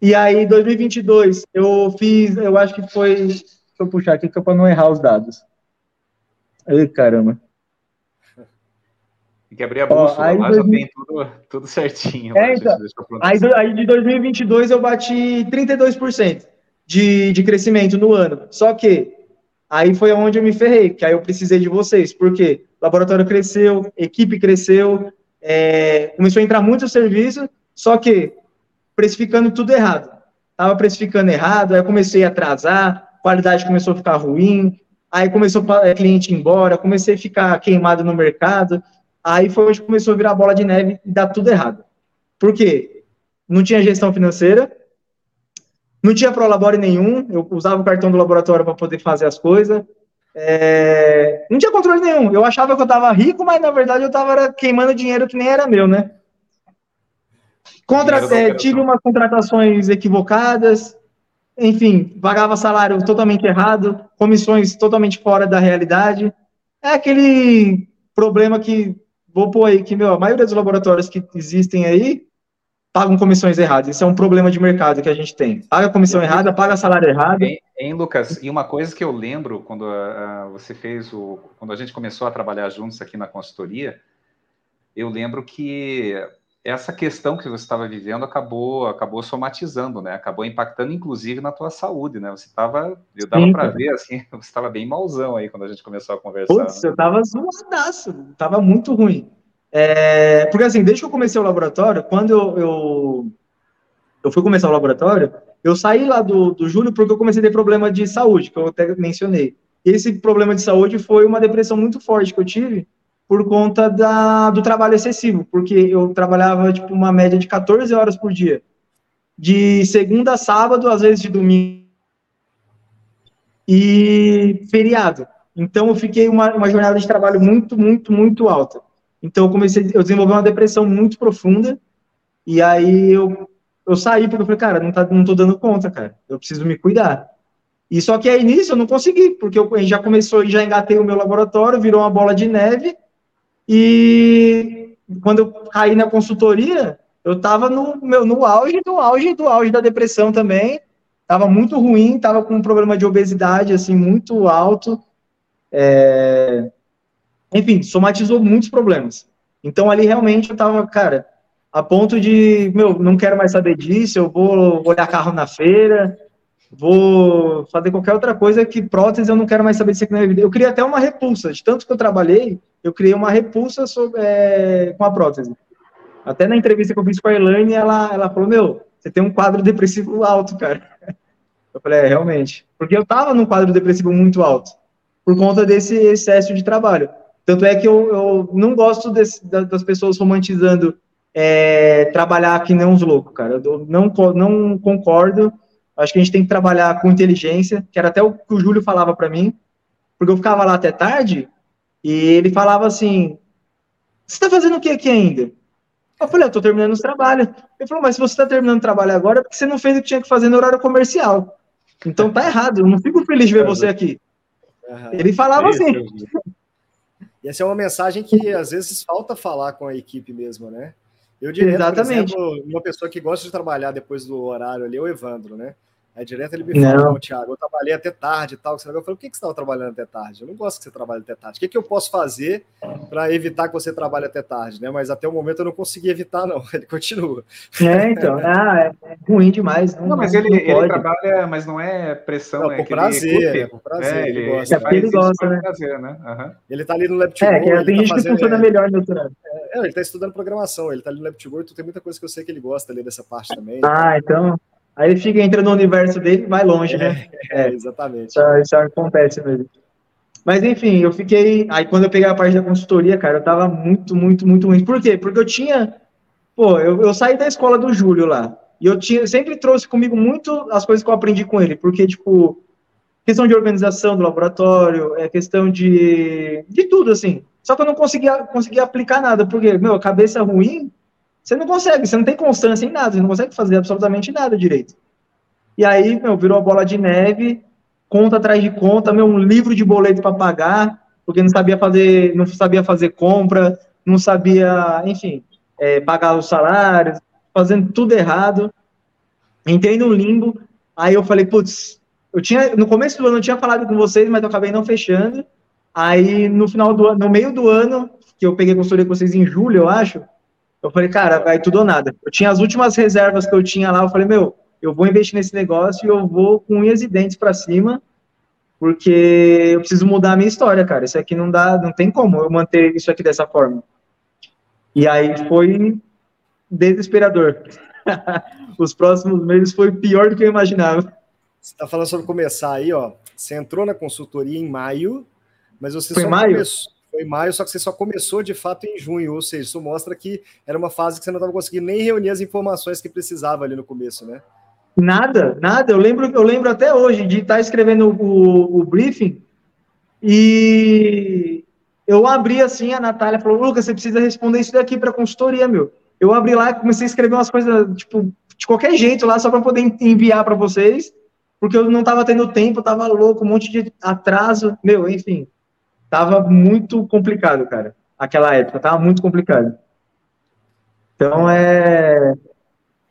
E aí 2022 eu fiz, eu acho que foi, deixa eu puxar aqui para não errar os dados. Ai, caramba. Tem que abrir a bússola, Ó, lá 2000... já tem tudo, tudo certinho. É, então, aí, aí de 2022 eu bati 32% de, de crescimento no ano. Só que aí foi onde eu me ferrei, que aí eu precisei de vocês, porque o laboratório cresceu, equipe cresceu, é, começou a entrar muito serviço, só que precificando tudo errado. Tava precificando errado, aí eu comecei a atrasar, qualidade começou a ficar ruim, aí começou o cliente ir embora, comecei a ficar queimado no mercado, Aí foi onde começou a virar bola de neve e dar tudo errado. Por quê? Não tinha gestão financeira, não tinha prolabore nenhum, eu usava o cartão do laboratório para poder fazer as coisas. É... Não tinha controle nenhum. Eu achava que eu estava rico, mas na verdade eu estava queimando dinheiro que nem era meu, né? Contra... É, tive umas contratações equivocadas, enfim, pagava salário totalmente errado, comissões totalmente fora da realidade. É aquele problema que vou pôr aí que, meu, a maioria dos laboratórios que existem aí pagam comissões erradas. Isso é um problema de mercado que a gente tem. Paga comissão errada, paga salário errado. Hein, hein Lucas? E uma coisa que eu lembro quando uh, você fez o. Quando a gente começou a trabalhar juntos aqui na consultoria, eu lembro que essa questão que você estava vivendo acabou acabou somatizando, né? Acabou impactando inclusive na tua saúde, né? Você estava, eu dava para ver assim, você estava bem malzão aí quando a gente começou a conversar. Putz, né? eu estava zoadaço, tava muito ruim. É, porque assim, desde que eu comecei o laboratório, quando eu, eu, eu fui começar o laboratório, eu saí lá do, do Júlio porque eu comecei a ter problema de saúde, que eu até mencionei. Esse problema de saúde foi uma depressão muito forte que eu tive, por conta da, do trabalho excessivo, porque eu trabalhava tipo uma média de 14 horas por dia, de segunda a sábado, às vezes de domingo e feriado. Então eu fiquei uma, uma jornada de trabalho muito, muito, muito alta. Então eu comecei, eu desenvolvi uma depressão muito profunda e aí eu, eu saí porque eu falei, cara, não, tá, não tô dando conta, cara, eu preciso me cuidar. E só que aí nisso eu não consegui, porque eu já começou, já engatei o meu laboratório, virou uma bola de neve, e quando eu caí na consultoria, eu estava no, meu, no auge do auge do auge da depressão também. Estava muito ruim, estava com um problema de obesidade assim muito alto. É... Enfim, somatizou muitos problemas. Então ali realmente eu estava, cara, a ponto de, meu, não quero mais saber disso, eu vou olhar carro na feira, vou fazer qualquer outra coisa que prótese eu não quero mais saber disso aqui na minha vida. Eu queria até uma repulsa, de tanto que eu trabalhei, eu criei uma repulsa sobre, é, com a prótese. Até na entrevista que eu fiz com a Elaine, ela, ela falou, meu, você tem um quadro depressivo alto, cara. Eu falei, é, realmente. Porque eu tava num quadro depressivo muito alto, por conta desse excesso de trabalho. Tanto é que eu, eu não gosto desse, das pessoas romantizando é, trabalhar que nem uns loucos, cara. Eu não, não concordo. Acho que a gente tem que trabalhar com inteligência, que era até o que o Júlio falava para mim, porque eu ficava lá até tarde e ele falava assim: Você está fazendo o que aqui ainda? Eu falei: Eu estou terminando os trabalhos. Ele falou: Mas se você está terminando o trabalho agora, é porque você não fez o que tinha que fazer no horário comercial. Então tá errado, eu não fico feliz de ver você aqui. Ele falava assim. E essa é uma mensagem que às vezes falta falar com a equipe mesmo, né? Eu diria, Exatamente. por exemplo, uma pessoa que gosta de trabalhar depois do horário ali é o Evandro, né? Aí direto ele me falou, Thiago, eu trabalhei até tarde e tal. Eu falei, por que, que você estava trabalhando até tarde? Eu não gosto que você trabalhe até tarde. O que, que eu posso fazer para evitar que você trabalhe até tarde? Né? Mas até o momento eu não consegui evitar, não. Ele continua. É, então. Ah, é ruim demais. Não, não mas ele, ele, trabalha, mas não é pressão. Não, é por prazer, é por prazer. É, ele, ele gosta. É ele gosta, né? Prazer, né? Uhum. Ele tá ali no Lab É, que tem tá gente fazendo, que funciona melhor no doutorado. É, ele tá estudando programação, ele tá ali no Lab então tem muita coisa que eu sei que ele gosta ali dessa parte também. Ah, então... Aí ele fica, entra no universo dele e vai longe, né? É, é exatamente. Isso, isso acontece mesmo. Mas enfim, eu fiquei. Aí quando eu peguei a parte da consultoria, cara, eu tava muito, muito, muito ruim. Por quê? Porque eu tinha. Pô, eu, eu saí da escola do Júlio lá. E eu tinha, sempre trouxe comigo muito as coisas que eu aprendi com ele. Porque, tipo, questão de organização do laboratório, é questão de. de tudo, assim. Só que eu não conseguia, conseguia aplicar nada. Porque, meu, cabeça ruim, você não consegue, você não tem constância em nada, você não consegue fazer absolutamente nada direito. E aí, meu, virou bola de neve conta atrás de conta, meu, um livro de boleto para pagar, porque não sabia fazer, não sabia fazer compra, não sabia, enfim, é, pagar os salários, fazendo tudo errado. Entrei no limbo, aí eu falei, putz, eu tinha, no começo do ano eu tinha falado com vocês, mas eu acabei não fechando. Aí no final do ano, no meio do ano, que eu peguei consultoria com vocês em julho, eu acho, eu falei, cara, vai tudo ou nada. Eu tinha as últimas reservas que eu tinha lá, eu falei, meu, eu vou investir nesse negócio e eu vou com unhas e dentes para cima, porque eu preciso mudar a minha história, cara. Isso aqui não dá, não tem como eu manter isso aqui dessa forma. E aí foi desesperador. Os próximos meses foi pior do que eu imaginava. Você está falando sobre começar aí, ó. Você entrou na consultoria em maio, mas você foi só maio? começou. Foi em maio, só que você só começou de fato em junho, ou seja, isso mostra que era uma fase que você não estava conseguindo nem reunir as informações que precisava ali no começo, né? Nada, nada. Eu lembro, eu lembro até hoje de estar escrevendo o, o briefing e eu abri assim, a Natália falou, Lucas, você precisa responder isso daqui para consultoria, meu. Eu abri lá e comecei a escrever umas coisas, tipo, de qualquer jeito lá, só para poder enviar para vocês, porque eu não estava tendo tempo, estava louco, um monte de atraso, meu, enfim. Tava muito complicado, cara. Aquela época, tava muito complicado. Então, é...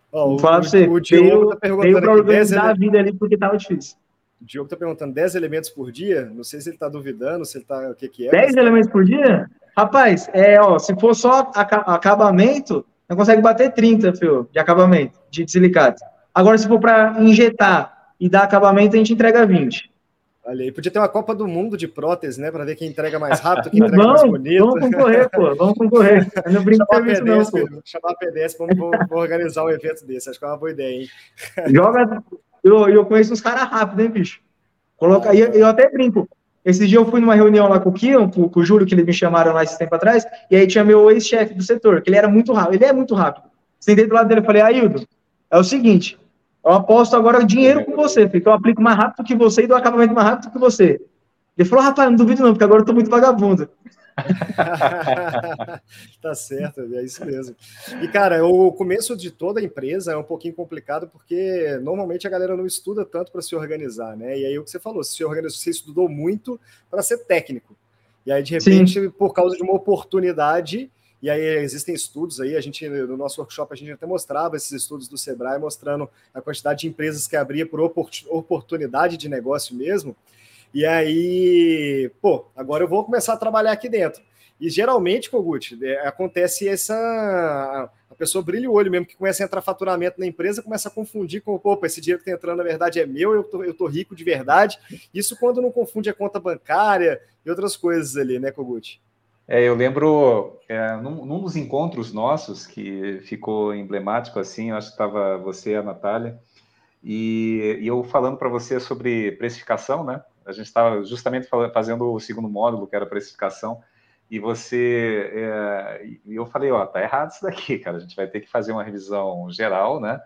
Oh, Vou falar pra você, o Diogo tá perguntando para organizar a vida ali porque tava difícil. O Diogo tá perguntando 10 elementos por dia? Não sei se ele tá duvidando, se ele tá. O que, que é? 10 elementos por dia? Rapaz, é, ó, se for só acabamento, não consegue bater 30, filho, de acabamento, de silicato. Agora, se for para injetar e dar acabamento, a gente entrega 20. Olha aí, podia ter uma Copa do Mundo de prótese, né? Para ver quem entrega mais rápido, quem entrega vamos, mais bonito. Vamos concorrer, pô, vamos concorrer. Eu não brinco chamar a PDS, não, pô. Chamar a PDS, vamos, vamos organizar um evento desse. Acho que é uma boa ideia, hein? Joga. Eu, eu conheço uns caras rápidos, hein, bicho? Coloca aí, eu até brinco. Esses dias eu fui numa reunião lá com o Kion, com, com o Júlio, que eles me chamaram lá esse tempo atrás, e aí tinha meu ex-chefe do setor, que ele era muito rápido. Ele é muito rápido. Sentei do lado dele e falei, Aildo, é o seguinte, eu aposto agora dinheiro com você, porque eu aplico mais rápido que você e dou acabamento mais rápido que você. Ele falou, rapaz, não duvido não, porque agora eu tô muito vagabundo. tá certo, é isso mesmo. E, cara, o começo de toda a empresa é um pouquinho complicado porque normalmente a galera não estuda tanto para se organizar, né? E aí o que você falou, se organizou, você estudou muito para ser técnico. E aí, de repente, Sim. por causa de uma oportunidade, e aí existem estudos aí, a gente no nosso workshop a gente até mostrava esses estudos do Sebrae mostrando a quantidade de empresas que abria por oportunidade de negócio mesmo. E aí, pô, agora eu vou começar a trabalhar aqui dentro. E geralmente, Kogut, é, acontece essa. A pessoa brilha o olho mesmo, que começa a entrar faturamento na empresa, começa a confundir com, opa, esse dinheiro que está entrando na verdade é meu, eu tô, eu tô rico de verdade. Isso quando não confunde a conta bancária e outras coisas ali, né, Kogut? É, eu lembro, é, num, num, dos encontros nossos, que ficou emblemático assim, eu acho que estava você e a Natália, e, e eu falando para você sobre precificação, né? A gente estava justamente fazendo o segundo módulo, que era precificação, e você, é, e eu falei, ó, tá errado isso daqui, cara, a gente vai ter que fazer uma revisão geral, né?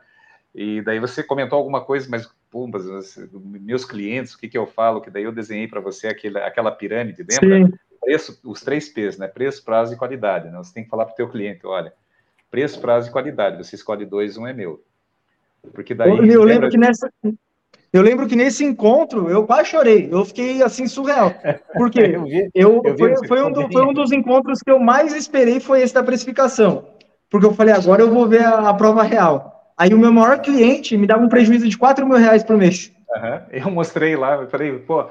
E daí você comentou alguma coisa, mas, pum, meus clientes, o que que eu falo, que daí eu desenhei para você aquele, aquela pirâmide, lembra? Sim. Preço, os três P's, né? Preço, prazo e qualidade, né? Você tem que falar para o teu cliente, olha, preço, prazo e qualidade, você escolhe dois, um é meu. Porque daí... Eu, eu lembro que nessa, eu lembro que nesse encontro eu quase chorei, eu fiquei assim surreal. Porque eu, vi, eu, eu foi, foi, um do, foi, um dos encontros que eu mais esperei foi esse da precificação. Porque eu falei, agora eu vou ver a, a prova real. Aí o meu maior cliente me dava um prejuízo de 4 mil reais por mês. Uhum. Eu mostrei lá, eu falei, pô,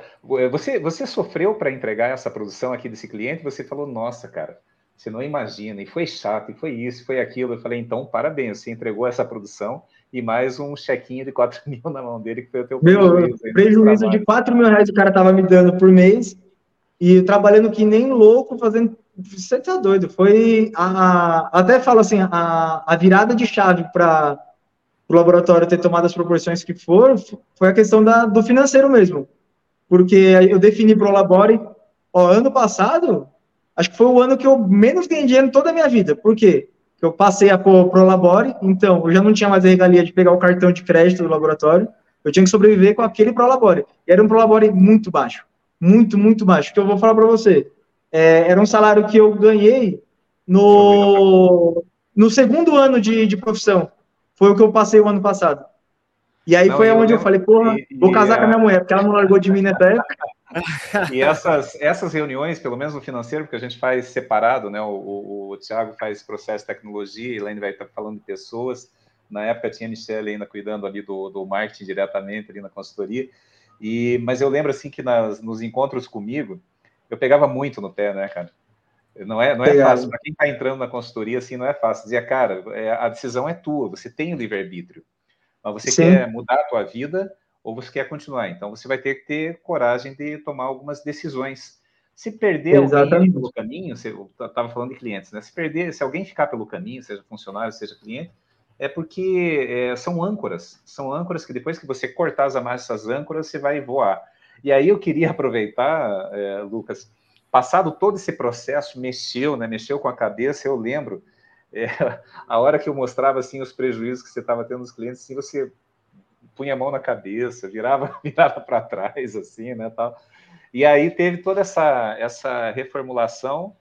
você, você sofreu para entregar essa produção aqui desse cliente? Você falou, nossa, cara, você não imagina, e foi chato, e foi isso, foi aquilo. Eu falei, então, parabéns, você entregou essa produção e mais um chequinho de 4 mil na mão dele, que foi o teu Meu, prejuízo. prejuízo de 4 mil reais o cara tava me dando por mês, e trabalhando que nem louco, fazendo. Você tá doido? Foi. A, até falo assim, a, a virada de chave para o laboratório ter tomado as proporções que foram foi a questão da, do financeiro mesmo. Porque eu defini para o Labore Ó, ano passado, acho que foi o ano que eu menos ganhei dinheiro em toda a minha vida. Por quê? Porque eu passei a pro, Labore, então eu já não tinha mais a regalia de pegar o cartão de crédito do laboratório, eu tinha que sobreviver com aquele Pro Labore. E era um Pro Labore muito baixo. Muito, muito baixo. Que eu vou falar para você. É, era um salário que eu ganhei no, no segundo ano de, de profissão. Foi o que eu passei o ano passado. E aí não, foi onde eu, eu falei, porra, e, vou casar e, com a minha mulher, porque ela não largou de mim nessa época. E essas, essas reuniões, pelo menos no financeiro, porque a gente faz separado, né? O, o, o Thiago faz processo de tecnologia, e Elaine vai estar falando de pessoas. Na época tinha a Michelle ainda cuidando ali do, do marketing diretamente ali na consultoria. E, mas eu lembro assim que nas, nos encontros comigo, eu pegava muito no pé, né, cara? Não é, não é fácil. Para quem está entrando na consultoria, assim, não é fácil. Dizia, cara, é, a decisão é tua, você tem o livre-arbítrio. Mas você Sim. quer mudar a tua vida ou você quer continuar. Então, você vai ter que ter coragem de tomar algumas decisões. Se perder Exatamente. alguém pelo caminho, você estava falando de clientes, né? Se perder, se alguém ficar pelo caminho, seja funcionário, seja cliente, é porque é, são âncoras. São âncoras que depois que você cortar as amarras dessas âncoras, você vai voar. E aí eu queria aproveitar, é, Lucas, passado todo esse processo, mexeu, né? Mexeu com a cabeça, eu lembro é, a hora que eu mostrava assim os prejuízos que você estava tendo nos clientes, assim, você punha a mão na cabeça, virava, virava para trás, assim, né, tal. E aí teve toda essa, essa reformulação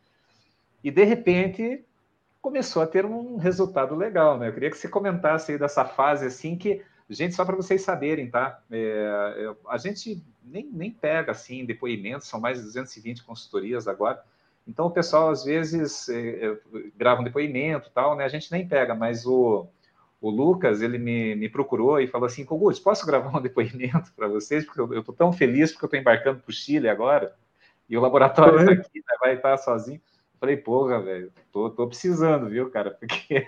e, de repente, começou a ter um resultado legal, né? Eu queria que você comentasse aí dessa fase, assim, que, gente, só para vocês saberem, tá? É, a gente nem, nem pega, assim, depoimentos, são mais de 220 consultorias agora, então o pessoal às vezes é, é, grava um depoimento tal, né? A gente nem pega, mas o, o Lucas ele me, me procurou e falou assim, Kogut, posso gravar um depoimento para vocês? Porque eu estou tão feliz porque eu estou embarcando para o Chile agora e o laboratório está aqui, né? vai estar sozinho. Eu falei, porra, velho, tô, tô precisando, viu, cara? Porque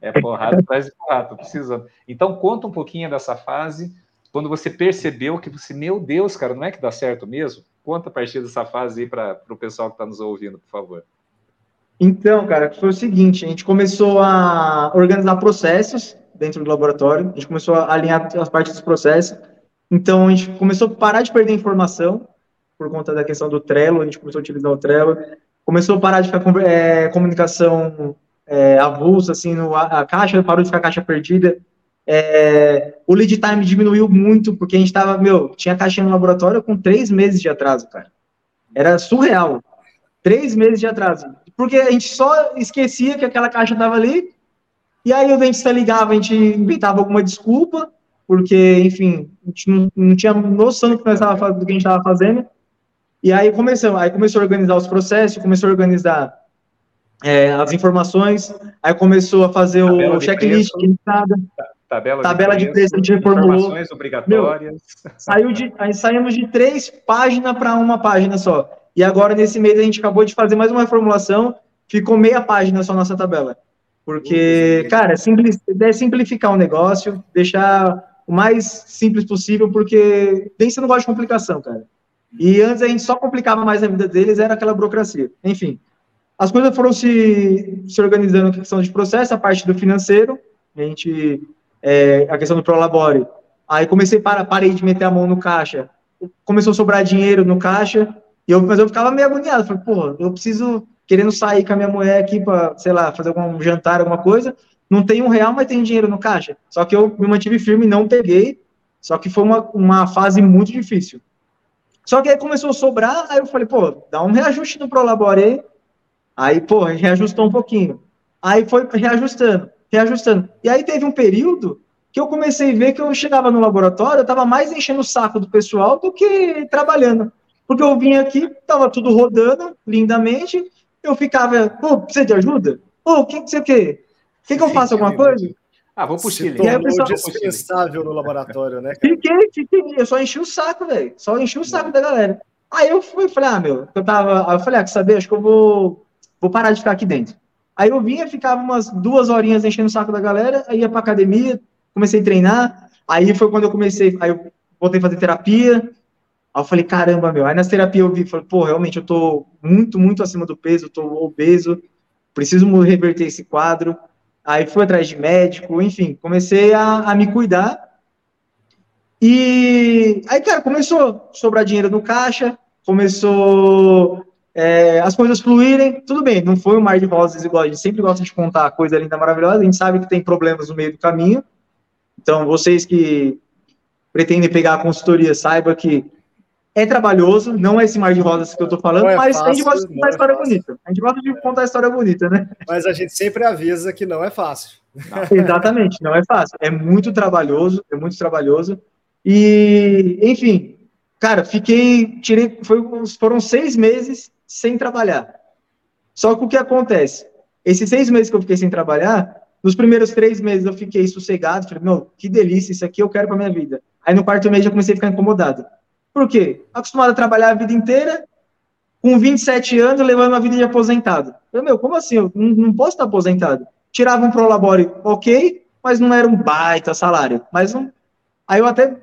é porrada atrás de porrada, tô precisando. Então conta um pouquinho dessa fase, quando você percebeu que você, meu Deus, cara, não é que dá certo mesmo? Conta a partir dessa fase aí para o pessoal que está nos ouvindo, por favor. Então, cara, foi o seguinte: a gente começou a organizar processos dentro do laboratório, a gente começou a alinhar as partes dos processos. Então, a gente começou a parar de perder informação por conta da questão do Trello, a gente começou a utilizar o Trello, começou a parar de ficar é, comunicação é, avulsa, assim, no, a, caixa parou de ficar caixa perdida. É, o lead time diminuiu muito, porque a gente tava, meu, tinha caixinha no laboratório com três meses de atraso, cara. Era surreal. Três meses de atraso. Porque a gente só esquecia que aquela caixa tava ali, e aí o dentista ligava, a gente inventava alguma desculpa, porque, enfim, a gente não, não tinha noção do que, nós tava, do que a gente estava fazendo. E aí começou, aí começou a organizar os processos, começou a organizar é, as informações, aí começou a fazer o checklist. Tabela, tabela de, preço, a gente reformulou. Informações obrigatórias. Meu, saiu de, aí saímos de três páginas para uma página só. E agora, nesse mês, a gente acabou de fazer mais uma reformulação, ficou meia página só nossa tabela. Porque, cara, é, é simplificar o negócio, deixar o mais simples possível, porque nem você não gosta de complicação, cara. E antes a gente só complicava mais a vida deles, era aquela burocracia. Enfim, as coisas foram se, se organizando a questão de processo, a parte do financeiro, a gente é, a questão do Prolabore. Aí comecei, para, parei de meter a mão no caixa. Começou a sobrar dinheiro no caixa, e eu, mas eu ficava meio agoniado. Falei, pô, eu preciso, querendo sair com a minha mulher aqui para, sei lá, fazer algum jantar, alguma coisa. Não tem um real, mas tem dinheiro no caixa. Só que eu me mantive firme não peguei. Só que foi uma, uma fase muito difícil. Só que aí começou a sobrar, aí eu falei, pô, dá um reajuste no Prolabore aí. Pô, reajustou um pouquinho. Aí foi reajustando reajustando. E aí teve um período que eu comecei a ver que eu chegava no laboratório, eu estava mais enchendo o saco do pessoal do que trabalhando. Porque eu vinha aqui, estava tudo rodando lindamente, eu ficava, pô, precisa de ajuda? Pô, o que, que você quer? Quer que eu faça alguma coisa? Ah, vou pro Chile. E aí, pessoal, dispensável no laboratório, né? Cara? Fiquei, fiquei, eu só enchi o saco, velho. Só enchi o saco da galera. Aí eu fui, falei, ah, meu, eu tava, aí eu falei, ah, quer saber, acho que eu vou, vou parar de ficar aqui dentro. Aí eu vinha, ficava umas duas horinhas enchendo o saco da galera, aí ia pra academia, comecei a treinar, aí foi quando eu comecei, aí eu voltei a fazer terapia, aí eu falei, caramba, meu, aí nas terapias eu vi, falei, pô, realmente eu tô muito, muito acima do peso, tô obeso, preciso reverter esse quadro, aí fui atrás de médico, enfim, comecei a, a me cuidar, e aí, cara, começou a sobrar dinheiro no caixa, começou é, as coisas fluírem, tudo bem, não foi um mar de rosas igual a gente sempre gosta de contar coisa linda, maravilhosa, a gente sabe que tem problemas no meio do caminho, então vocês que pretendem pegar a consultoria, saiba que é trabalhoso, não é esse mar de rosas que eu tô falando, é mas fácil, a gente gosta de contar a é história é bonita. A gente gosta de contar a história bonita, né? Mas a gente sempre avisa que não é fácil. Exatamente, não é fácil. É muito trabalhoso, é muito trabalhoso. E, enfim, cara, fiquei, tirei, foi, foram seis meses sem trabalhar. Só que o que acontece? Esses seis meses que eu fiquei sem trabalhar, nos primeiros três meses eu fiquei sossegado, falei, meu, que delícia, isso aqui eu quero para minha vida. Aí no quarto mês já comecei a ficar incomodado. Por quê? Acostumado a trabalhar a vida inteira, com 27 anos, levando uma vida de aposentado. Eu, meu, como assim? Eu não, não posso estar aposentado. Tirava um prolabore, ok, mas não era um baita salário. Mas um... Aí eu até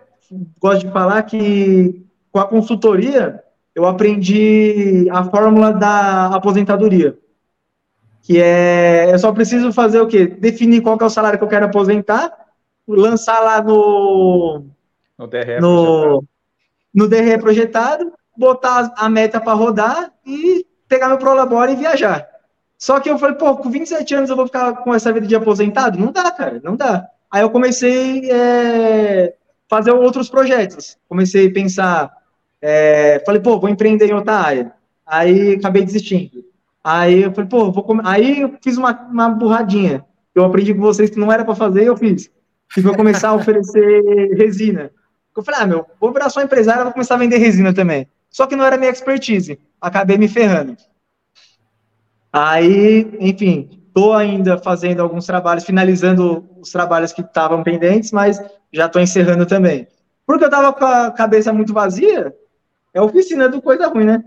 gosto de falar que com a consultoria eu aprendi a fórmula da aposentadoria. Que é, eu só preciso fazer o quê? Definir qual é o salário que eu quero aposentar, lançar lá no no DRE no, no DRE projetado, botar a meta para rodar e pegar meu Prolabore e viajar. Só que eu falei, pô, com 27 anos eu vou ficar com essa vida de aposentado? Não dá, cara, não dá. Aí eu comecei a é, fazer outros projetos. Comecei a pensar, é, falei, pô, vou empreender em outra área. Aí acabei desistindo. Aí eu falei, pô, vou comer. Aí eu fiz uma, uma burradinha. Eu aprendi com vocês que não era para fazer, eu fiz. Que foi começar a oferecer resina. Eu falei, ah, meu, vou virar só empresário, vou começar a vender resina também. Só que não era minha expertise. Acabei me ferrando. Aí, enfim, estou ainda fazendo alguns trabalhos, finalizando os trabalhos que estavam pendentes, mas já estou encerrando também. Porque eu estava com a cabeça muito vazia, é oficina do coisa ruim, né?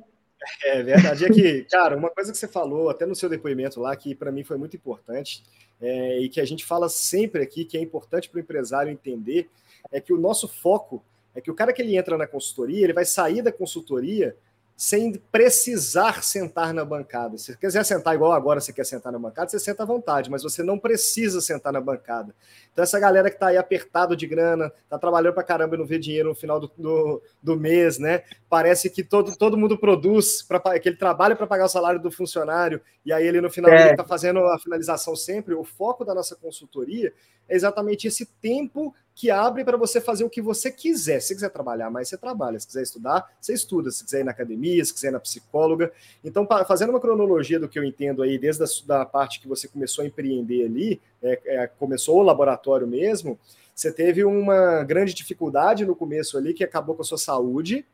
É verdade. É que, cara, uma coisa que você falou, até no seu depoimento lá, que para mim foi muito importante, é, e que a gente fala sempre aqui, que é importante para o empresário entender, é que o nosso foco é que o cara que ele entra na consultoria, ele vai sair da consultoria sem precisar sentar na bancada. Se você quiser sentar igual agora você quer sentar na bancada, você senta à vontade, mas você não precisa sentar na bancada. Então, essa galera que está aí apertado de grana, está trabalhando para caramba e não vê dinheiro no final do, do, do, mês, né? Parece que todo, todo mundo produz, pra, que ele trabalha para pagar o salário do funcionário, e aí ele no final é. está fazendo a finalização sempre. O foco da nossa consultoria é exatamente esse tempo que abre para você fazer o que você quiser. Se quiser trabalhar mais, você trabalha. Se quiser estudar, você estuda. Se quiser ir na academia, se quiser ir na psicóloga. Então, fazendo uma cronologia do que eu entendo aí, desde a da parte que você começou a empreender ali, é, é, começou o laboratório mesmo, você teve uma grande dificuldade no começo ali, que acabou com a sua saúde,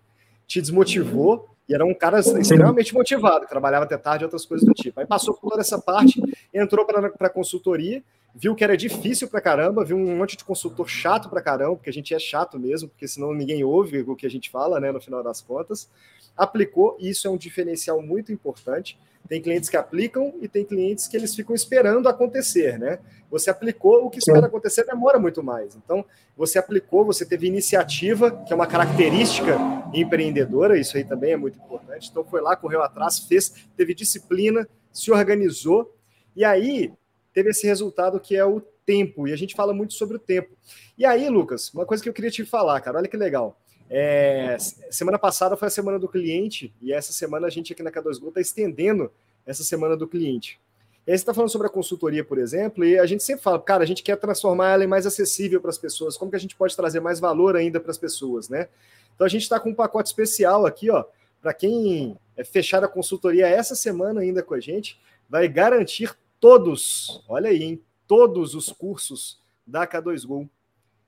te desmotivou, e era um cara extremamente motivado, trabalhava até tarde e outras coisas do tipo. Aí passou por toda essa parte, entrou para a consultoria, viu que era difícil pra caramba, viu um monte de consultor chato pra caramba, porque a gente é chato mesmo, porque senão ninguém ouve o que a gente fala, né, no final das contas. Aplicou, e isso é um diferencial muito importante. Tem clientes que aplicam e tem clientes que eles ficam esperando acontecer, né? Você aplicou, o que espera acontecer demora muito mais. Então, você aplicou, você teve iniciativa, que é uma característica empreendedora, isso aí também é muito importante. Então, foi lá, correu atrás, fez, teve disciplina, se organizou, e aí teve esse resultado que é o tempo, e a gente fala muito sobre o tempo. E aí, Lucas, uma coisa que eu queria te falar, cara, olha que legal. É, semana passada foi a semana do cliente, e essa semana a gente aqui na K2Go está estendendo essa semana do cliente. E aí você está falando sobre a consultoria, por exemplo, e a gente sempre fala, cara, a gente quer transformar ela em mais acessível para as pessoas, como que a gente pode trazer mais valor ainda para as pessoas, né? Então a gente está com um pacote especial aqui, ó, para quem é fechar a consultoria essa semana ainda com a gente, vai garantir todos, olha aí, em todos os cursos da K2Go.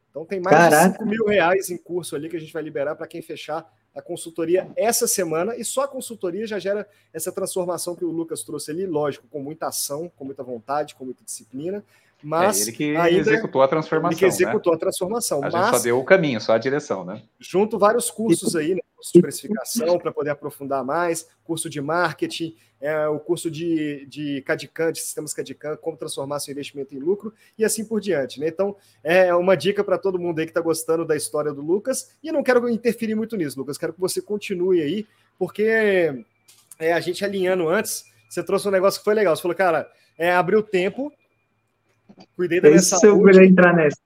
Então tem mais Caraca. de 5 mil reais em curso ali que a gente vai liberar para quem fechar a consultoria essa semana. E só a consultoria já gera essa transformação que o Lucas trouxe ali, lógico, com muita ação, com muita vontade, com muita disciplina. Mas é ele que ainda, executou a transformação. Ele que executou né? a transformação. A mas, gente só deu o caminho, só a direção, né? Junto vários cursos aí, né? Curso de precificação para poder aprofundar mais, curso de marketing, é, o curso de, de CADCAM, de sistemas CADCAM, como transformar seu investimento em lucro e assim por diante. Né? Então, é uma dica para todo mundo aí que está gostando da história do Lucas. E não quero interferir muito nisso, Lucas. Quero que você continue aí, porque é, a gente alinhando antes, você trouxe um negócio que foi legal. Você falou, cara, é, abriu tempo Cuidei da minha Isso saúde. Eu entrar nessa.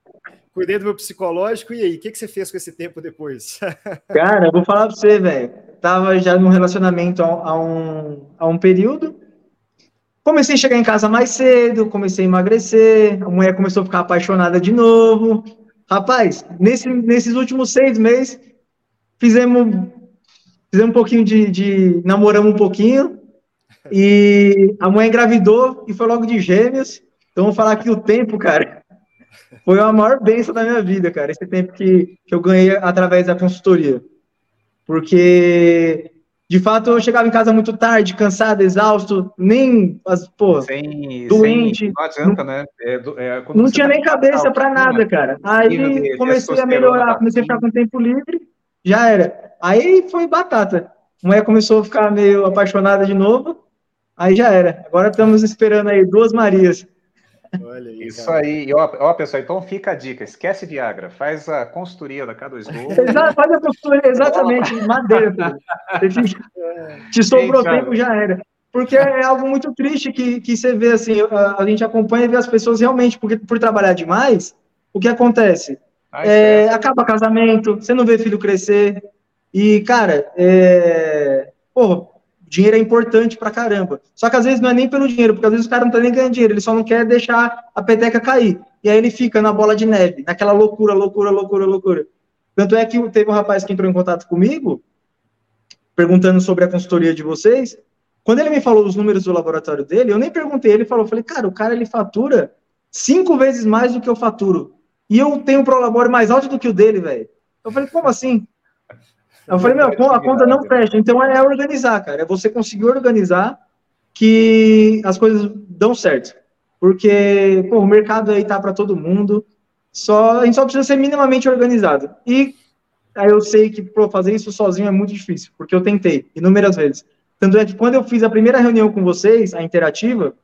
Cuidei do meu psicológico. E aí, o que, que você fez com esse tempo depois? Cara, eu vou falar para você, velho. tava já num relacionamento há, um, um período. Comecei a chegar em casa mais cedo, comecei a emagrecer, a mulher começou a ficar apaixonada de novo. Rapaz, nesse, nesses últimos seis meses, fizemos, fizemos um pouquinho de, de. namoramos um pouquinho, e a mãe engravidou e foi logo de gêmeos. Então, vou falar que o tempo, cara, foi a maior bênção da minha vida, cara. Esse tempo que, que eu ganhei através da consultoria. Porque, de fato, eu chegava em casa muito tarde, cansado, exausto, nem, as, pô, sem, doente. Sem, não adianta, né? É, é, não tinha tá nem cabeça para nada, cara. Aí comecei a melhorar, comecei a ficar com tempo livre, já era. Aí foi batata. A mulher começou a ficar meio apaixonada de novo, aí já era. Agora estamos esperando aí duas Marias. Olha aí, Isso cara. aí, ó, ó, pessoal, então fica a dica, esquece Viagra, faz a consultoria da K2 Gold. faz a consultoria, exatamente, madeira. Te sobrou Ei, tempo, já era. Porque é algo muito triste que, que você vê, assim, a, a gente acompanha e vê as pessoas realmente, porque por trabalhar demais, o que acontece? é, acaba casamento, você não vê filho crescer, e, cara, é, dinheiro é importante pra caramba. Só que às vezes não é nem pelo dinheiro, porque às vezes o cara não tá nem ganhando dinheiro, ele só não quer deixar a peteca cair. E aí ele fica na bola de neve, naquela loucura, loucura, loucura, loucura. Tanto é que teve um rapaz que entrou em contato comigo, perguntando sobre a consultoria de vocês. Quando ele me falou os números do laboratório dele, eu nem perguntei, ele falou, falei, cara, o cara ele fatura cinco vezes mais do que eu faturo. E eu tenho um prolabore mais alto do que o dele, velho. Eu falei, como assim? Eu falei, meu, a conta não fecha. Então é organizar, cara. É você conseguir organizar que as coisas dão certo. Porque, pô, o mercado aí tá para todo mundo. Só, a gente só precisa ser minimamente organizado. E aí eu sei que pô, fazer isso sozinho é muito difícil, porque eu tentei inúmeras vezes. Tanto é que quando eu fiz a primeira reunião com vocês, a interativa,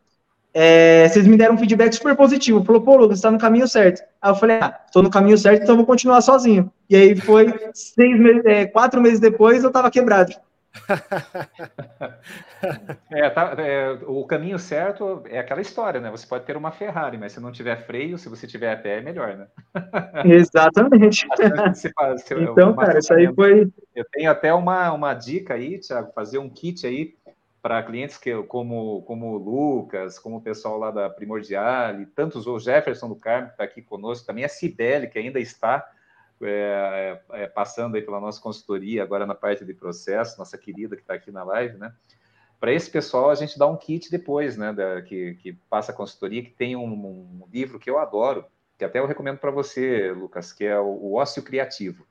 é, vocês me deram um feedback super positivo. Falou, pô, Lucas, está no caminho certo. Aí eu falei, ah, estou no caminho certo, então vou continuar sozinho. E aí foi seis meses, é, quatro meses depois, eu estava quebrado. é, tá, é, o caminho certo é aquela história, né? Você pode ter uma Ferrari, mas se não tiver freio, se você tiver a pé, é melhor, né? Exatamente. então, cara, isso aí foi. Eu tenho até uma, uma dica aí, Thiago, fazer um kit aí para clientes que, como, como o Lucas, como o pessoal lá da Primordial, e tantos, o Jefferson do Carmo, que está aqui conosco, também a Cibele, que ainda está é, é, é, passando aí pela nossa consultoria, agora na parte de processo, nossa querida que está aqui na live, né? Para esse pessoal, a gente dá um kit depois, né? Da, que, que passa a consultoria, que tem um, um livro que eu adoro, que até eu recomendo para você, Lucas, que é o, o Ócio Criativo.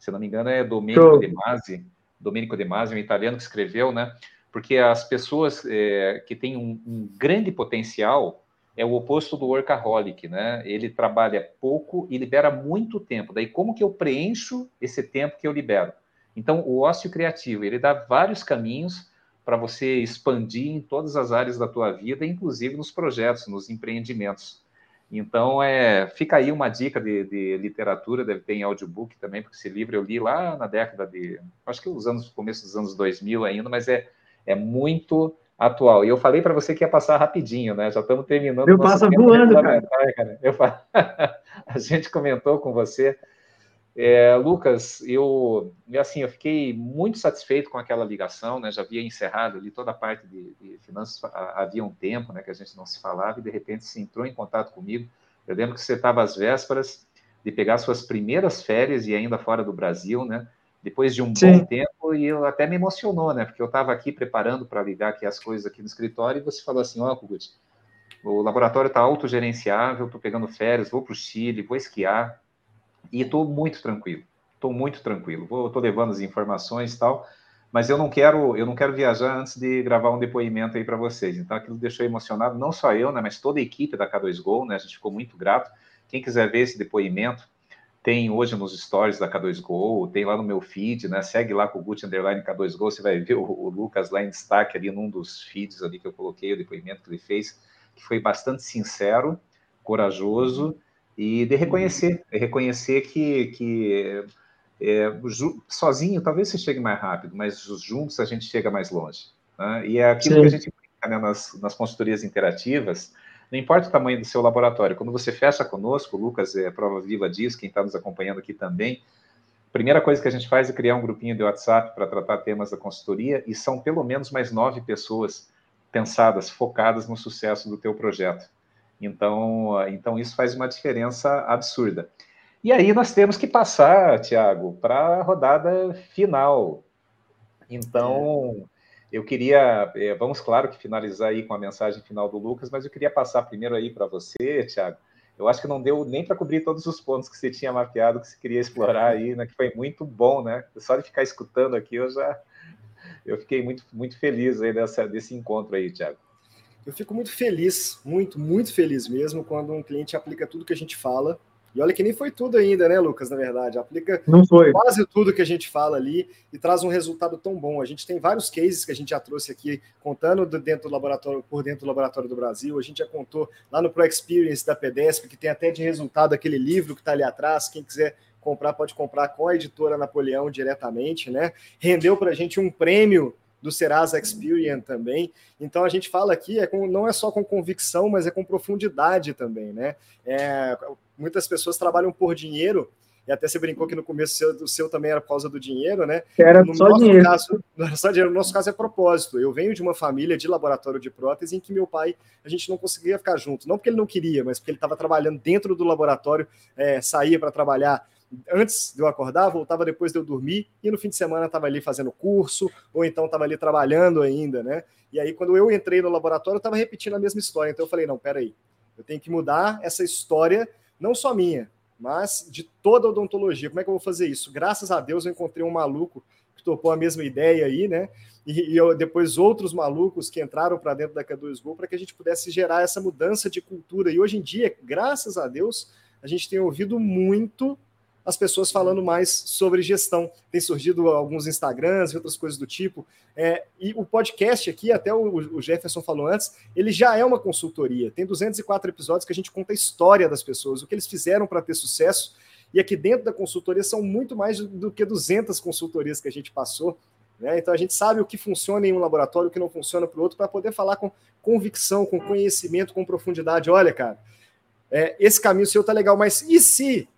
Se não me engano, é Domenico De Masi, Domenico De Masi, um italiano que escreveu, né? Porque as pessoas é, que têm um, um, grande potencial é o oposto do workaholic, né? Ele trabalha pouco e libera muito tempo. Daí, como que eu preencho esse tempo que eu libero? Então, o ócio criativo, ele dá vários caminhos para você expandir em todas as áreas da tua vida, inclusive nos projetos, nos empreendimentos. Então, é, fica aí uma dica de, de, literatura, deve ter em audiobook também, porque esse livro eu li lá na década de, acho que os anos, começo dos anos 2000 ainda, mas é é muito atual. E eu falei para você que ia passar rapidinho, né? Já estamos terminando. Eu passo voando, cara. cara. Eu... a gente comentou com você. É, Lucas, eu assim, eu fiquei muito satisfeito com aquela ligação, né? Já havia encerrado ali toda a parte de, de finanças, havia um tempo, né, que a gente não se falava e de repente se entrou em contato comigo. Eu lembro que você estava às vésperas de pegar suas primeiras férias e ainda fora do Brasil, né? depois de um Sim. bom tempo, e eu até me emocionou, né? Porque eu estava aqui preparando para ligar aqui as coisas aqui no escritório, e você falou assim, ó, oh, Kugut, o laboratório está autogerenciável, estou pegando férias, vou para o Chile, vou esquiar, e estou muito tranquilo, estou muito tranquilo, estou levando as informações e tal, mas eu não quero, eu não quero viajar antes de gravar um depoimento aí para vocês. Então aquilo deixou emocionado, não só eu, né, mas toda a equipe da K2Go, né? A gente ficou muito grato. Quem quiser ver esse depoimento, tem hoje nos stories da K2Go, tem lá no meu feed, né? Segue lá com o Gucci Underline K2Go, você vai ver o, o, Lucas lá em destaque ali num dos feeds ali que eu coloquei, o depoimento que ele fez, que foi bastante sincero, corajoso e de reconhecer, de reconhecer que, que é, sozinho talvez você chegue mais rápido, mas juntos a gente chega mais longe. Né? E é aquilo Sim. que a gente né, nas, nas consultorias interativas, não importa o tamanho do seu laboratório, quando você fecha conosco, o Lucas é prova viva disso, quem está nos acompanhando aqui também, primeira coisa que a gente faz é criar um grupinho de WhatsApp para tratar temas da consultoria e são pelo menos mais nove pessoas pensadas, focadas no sucesso do teu projeto. Então, então isso faz uma diferença absurda. E aí nós temos que passar, Tiago, para a rodada final. Então, eu queria, é, vamos claro que finalizar aí com a mensagem final do Lucas, mas eu queria passar primeiro aí para você, Tiago. Eu acho que não deu nem para cobrir todos os pontos que você tinha mapeado, que você queria explorar aí, né? Que foi muito bom, né? Só de ficar escutando aqui, eu já eu fiquei muito, muito feliz aí dessa, desse encontro aí, Tiago. Eu fico muito feliz, muito, muito feliz mesmo, quando um cliente aplica tudo que a gente fala e olha que nem foi tudo ainda, né, Lucas? Na verdade, aplica quase tudo que a gente fala ali e traz um resultado tão bom. A gente tem vários cases que a gente já trouxe aqui, contando dentro do laboratório, por dentro do laboratório do Brasil. A gente já contou lá no Pro Experience da PEDESP, que tem até de resultado aquele livro que está ali atrás. Quem quiser comprar, pode comprar com a editora Napoleão diretamente, né? Rendeu para a gente um prêmio do Serasa Experience também. Então a gente fala aqui, é com, não é só com convicção, mas é com profundidade também, né? É, muitas pessoas trabalham por dinheiro, e até você brincou que no começo seu, do seu também era por causa do dinheiro, né? Era no só nosso dinheiro. Caso, não só dinheiro, no nosso caso é propósito. Eu venho de uma família de laboratório de prótese em que meu pai, a gente não conseguia ficar junto. Não porque ele não queria, mas porque ele estava trabalhando dentro do laboratório, é, saía para trabalhar antes de eu acordar, voltava depois de eu dormir, e no fim de semana estava ali fazendo curso, ou então estava ali trabalhando ainda, né? E aí, quando eu entrei no laboratório, eu estava repetindo a mesma história. Então eu falei, não, peraí, eu tenho que mudar essa história, não só minha, mas de toda a odontologia. Como é que eu vou fazer isso? Graças a Deus eu encontrei um maluco que topou a mesma ideia aí, né? E, e eu, depois outros malucos que entraram para dentro da K2Go para que a gente pudesse gerar essa mudança de cultura. E hoje em dia, graças a Deus, a gente tem ouvido muito as pessoas falando mais sobre gestão. Tem surgido alguns Instagrams e outras coisas do tipo. É, e o podcast aqui, até o, o, Jefferson falou antes, ele já é uma consultoria. Tem 204 episódios que a gente conta a história das pessoas, o que eles fizeram para ter sucesso. E aqui dentro da consultoria são muito mais do que 200 consultorias que a gente passou. Né? Então a gente sabe o que funciona em um laboratório, o que não funciona para o outro, para poder falar com convicção, com conhecimento, com profundidade. Olha, cara, é, esse caminho seu tá legal, mas e se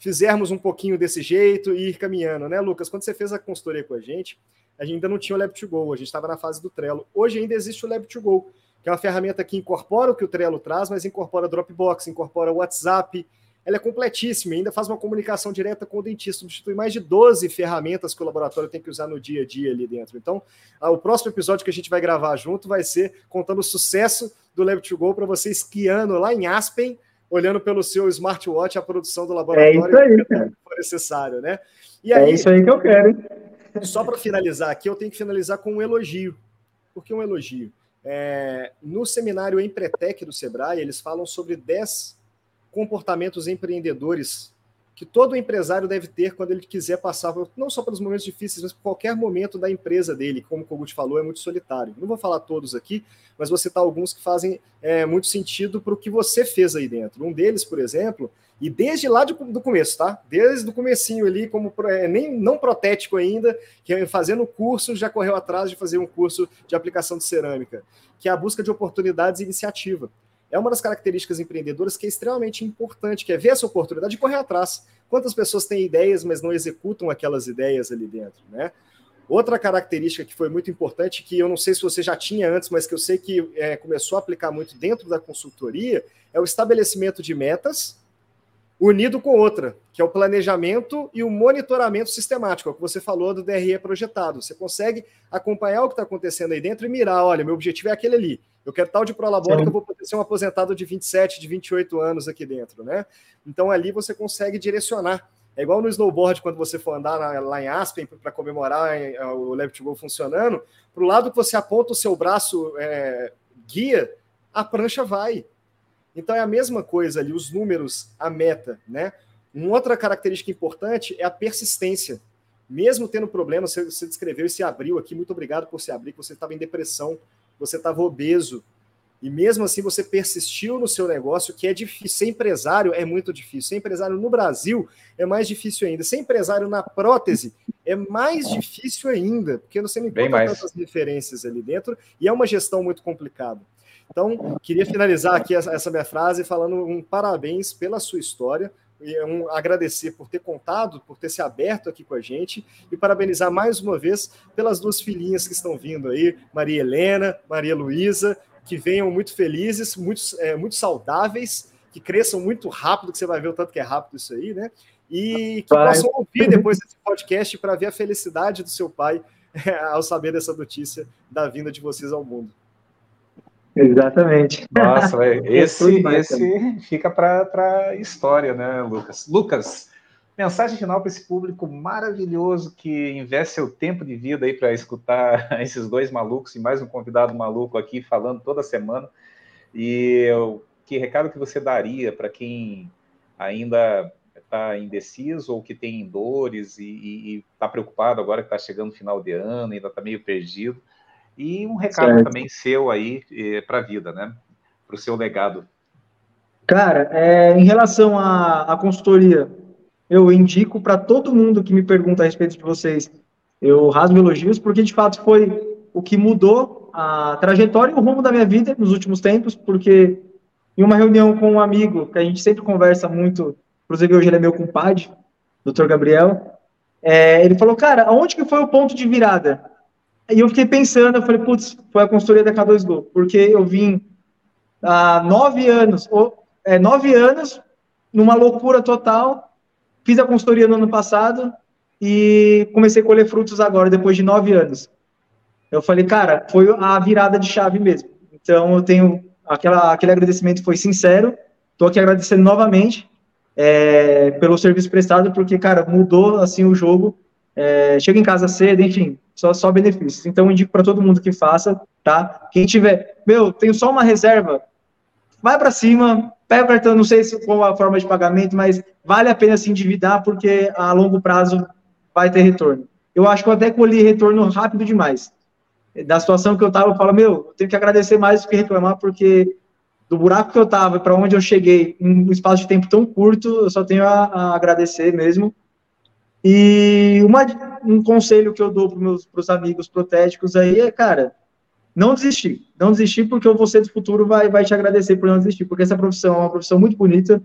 fizermos um pouquinho desse jeito e ir caminhando, né, Lucas? Quando você fez a consultoria com a gente, a gente ainda não tinha o Lab2Go, a gente estava na fase do Trello. Hoje ainda existe o Lab2Go, que é uma ferramenta que incorpora o que o Trello traz, mas incorpora Dropbox, incorpora WhatsApp. Ela é completíssima, ainda faz uma comunicação direta com o dentista, substitui mais de 12 ferramentas que o laboratório tem que usar no dia a dia ali dentro. Então, o próximo episódio que a gente vai gravar junto vai ser contando o sucesso do Lab2Go para você esquiando lá em Aspen, olhando pelo seu smartwatch a produção do laboratório é isso aí, cara. for necessário, né? E aí, é isso aí que eu quero. Hein? Só para finalizar aqui, eu tenho que finalizar com um elogio. Por que um elogio? É, no seminário Empretec do Sebrae, eles falam sobre 10 comportamentos empreendedores que todo empresário deve ter quando ele quiser passar, não só pelos momentos difíceis, mas por qualquer momento da empresa dele, como o Kogut falou, é muito solitário. Não vou falar todos aqui, mas vou citar alguns que fazem é, muito sentido para o que você fez aí dentro. Um deles, por exemplo, e desde lá de, do começo, tá? Desde o comecinho ali, como é, nem não protético ainda, que é fazendo curso, já correu atrás de fazer um curso de aplicação de cerâmica, que é a busca de oportunidades e iniciativa é uma das características empreendedoras que é extremamente importante, que é ver essa oportunidade e correr atrás. Quantas pessoas têm ideias, mas não executam aquelas ideias ali dentro, né? Outra característica que foi muito importante, que eu não sei se você já tinha antes, mas que eu sei que é, começou a aplicar muito dentro da consultoria, é o estabelecimento de metas unido com outra, que é o planejamento e o monitoramento sistemático, é o que você falou do DRE projetado. Você consegue acompanhar o que está acontecendo aí dentro e mirar, olha, meu objetivo é aquele ali. Eu quero tal de prolabore que eu vou poder ser um aposentado de 27, de 28 anos aqui dentro, né? Então ali você consegue direcionar. É igual no snowboard, quando você for andar lá em Aspen para comemorar é, o Left to Go funcionando, para o lado que você aponta o seu braço é, guia, a prancha vai. Então é a mesma coisa ali, os números, a meta, né? Uma outra característica importante é a persistência. Mesmo tendo problemas, você, você descreveu e se abriu aqui, muito obrigado por se abrir, que você estava em depressão, você estava obeso, e mesmo assim você persistiu no seu negócio, que é difícil. Ser empresário é muito difícil. Ser empresário no Brasil é mais difícil ainda. Ser empresário na prótese é mais difícil ainda, porque você não encontra tantas referências ali dentro e é uma gestão muito complicada. Então, queria finalizar aqui essa minha frase falando um parabéns pela sua história, um, agradecer por ter contado, por ter se aberto aqui com a gente e parabenizar mais uma vez pelas duas filhinhas que estão vindo aí, Maria Helena, Maria Luísa, que venham muito felizes, muito, é, muito saudáveis, que cresçam muito rápido, que você vai ver o tanto que é rápido isso aí, né? E que possam ouvir depois desse podcast para ver a felicidade do seu pai ao saber dessa notícia da vinda de vocês ao mundo. Exatamente. Nossa, esse, esse fica para a história, né, Lucas? Lucas, mensagem final para esse público maravilhoso que investe seu tempo de vida aí para escutar esses dois malucos e mais um convidado maluco aqui falando toda semana. E eu, que recado que você daria para quem ainda está indeciso ou que tem dores e está preocupado agora que está chegando o final de ano, ainda está meio perdido? E um recado certo. também seu aí eh, para a vida, né? Para o seu legado. Cara, é, em relação à, à consultoria, eu indico para todo mundo que me pergunta a respeito de vocês, eu rasgo elogios, porque de fato foi o que mudou a trajetória e o rumo da minha vida nos últimos tempos, porque em uma reunião com um amigo, que a gente sempre conversa muito, inclusive hoje ele é meu compadre, Dr. Gabriel, é, ele falou, cara, aonde que foi o ponto de virada? E eu fiquei pensando, eu falei, putz, foi a consultoria da K2Go, porque eu vim há nove anos, ou, é, nove anos, numa loucura total, fiz a consultoria no ano passado e comecei a colher frutos agora, depois de nove anos. Eu falei, cara, foi a virada de chave mesmo. Então, eu tenho, aquela, aquele agradecimento foi sincero, estou aqui agradecendo novamente é, pelo serviço prestado, porque, cara, mudou, assim, o jogo, é, chega em casa cedo, enfim, só, só benefícios. Então, eu indico para todo mundo que faça, tá? Quem tiver, meu, tenho só uma reserva, vai para cima, pega o cartão, não sei se qual a forma de pagamento, mas vale a pena se endividar, porque a longo prazo vai ter retorno. Eu acho que eu até colhi retorno rápido demais. Da situação que eu estava, eu falo, meu, eu tenho que agradecer mais do que reclamar, porque do buraco que eu estava para onde eu cheguei, em um espaço de tempo tão curto, eu só tenho a, a agradecer mesmo. E uma, um conselho que eu dou para os meus amigos protéticos aí é, cara, não desistir. Não desistir porque você do futuro vai, vai te agradecer por não desistir, porque essa profissão é uma profissão muito bonita.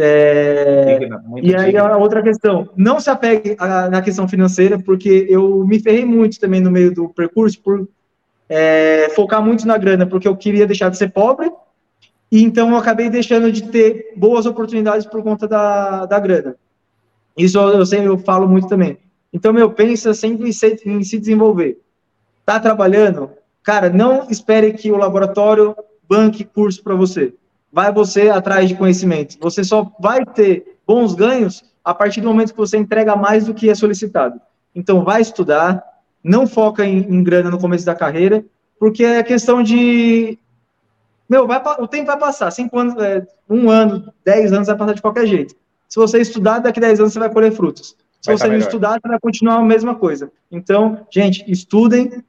É... e aí a outra questão, não se apegue a, na questão financeira, porque eu me ferrei muito também no meio do percurso por é, focar muito na grana, porque eu queria deixar de ser pobre, e então eu acabei deixando de ter boas oportunidades por conta da, da grana. Isso eu, sei, eu falo muito também. Então, meu, pensa sempre em se, em se desenvolver. Tá trabalhando? Cara, não espere que o laboratório banque curso para você. Vai você atrás de conhecimento. Você só vai ter bons ganhos a partir do momento que você entrega mais do que é solicitado. Então, vai estudar, não foca em, em grana no começo da carreira, porque é questão de. Meu, vai, o tempo vai passar. Cinco anos, é, um ano, dez anos vai passar de qualquer jeito. Se você estudar, daqui a 10 anos você vai colher frutos. Se vai você não estudar, você vai continuar a mesma coisa. Então, gente, estudem.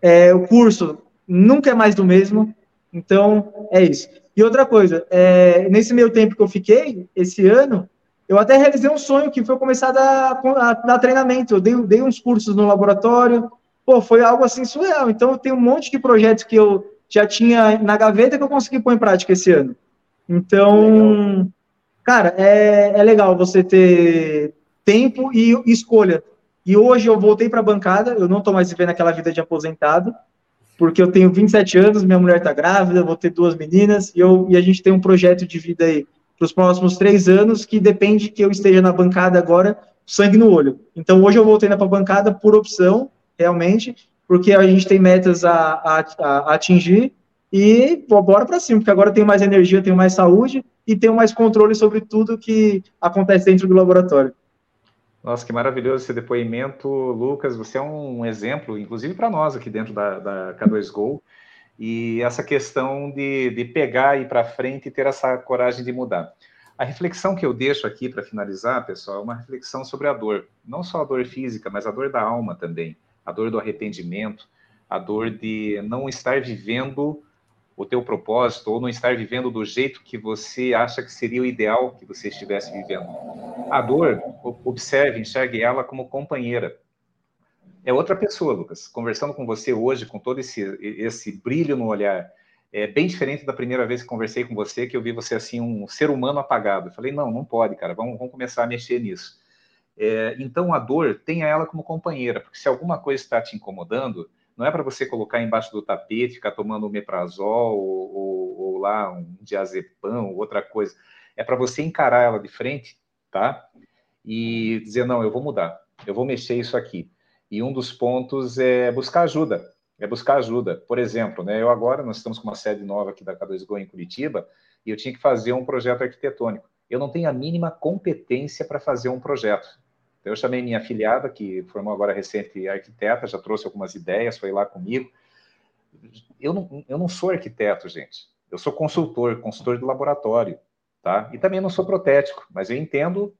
É, o curso nunca é mais do mesmo. Então, é isso. E outra coisa, é, nesse meio tempo que eu fiquei, esse ano, eu até realizei um sonho que foi começar a dar, a dar treinamento. Eu dei, dei uns cursos no laboratório. Pô, foi algo assim surreal. Então, eu tenho um monte de projetos que eu já tinha na gaveta que eu consegui pôr em prática esse ano. Então, Legal. Cara, é, é legal você ter tempo e escolha. E hoje eu voltei para a bancada, eu não estou mais vivendo aquela vida de aposentado, porque eu tenho 27 anos, minha mulher está grávida, vou ter duas meninas, e, eu, e a gente tem um projeto de vida aí para os próximos três anos que depende que eu esteja na bancada agora, sangue no olho. Então hoje eu voltei para a bancada por opção, realmente, porque a gente tem metas a, a, a atingir e bora para cima, porque agora eu tenho mais energia, eu tenho mais saúde e tenho mais controle sobre tudo que acontece dentro do laboratório. Nossa, que maravilhoso esse depoimento, Lucas. Você é um exemplo, inclusive para nós aqui dentro da, da K2Go. E essa questão de, de pegar e ir para frente e ter essa coragem de mudar. A reflexão que eu deixo aqui para finalizar, pessoal, é uma reflexão sobre a dor. Não só a dor física, mas a dor da alma também. A dor do arrependimento, a dor de não estar vivendo o teu propósito ou não estar vivendo do jeito que você acha que seria o ideal que você estivesse vivendo. A dor, observe, enxergue ela como companheira. É outra pessoa, Lucas. Conversando com você hoje, com todo esse, esse brilho no olhar, é bem diferente da primeira vez que conversei com você, que eu vi você assim, um ser humano apagado. Eu falei, não, não pode, cara, vamos, vamos começar a mexer nisso. É, então, a dor, tenha ela como companheira, porque se alguma coisa está te incomodando, não é para você colocar embaixo do tapete, ficar tomando um meprazol ou, ou, ou lá um diazepam ou outra coisa. É para você encarar ela de frente, tá? E dizer, não, eu vou mudar, eu vou mexer isso aqui. E um dos pontos é buscar ajuda, é buscar ajuda. Por exemplo, né, eu agora, nós estamos com uma sede nova aqui da K2Go em Curitiba, e eu tinha que fazer um projeto arquitetônico. Eu não tenho a mínima competência para fazer um projeto. Então, eu chamei minha afiliada, que formou agora recente arquiteta, já trouxe algumas ideias, foi lá comigo. Eu não, eu não sou arquiteto, gente. Eu sou consultor, consultor de laboratório, tá? E também não sou protético, mas eu entendo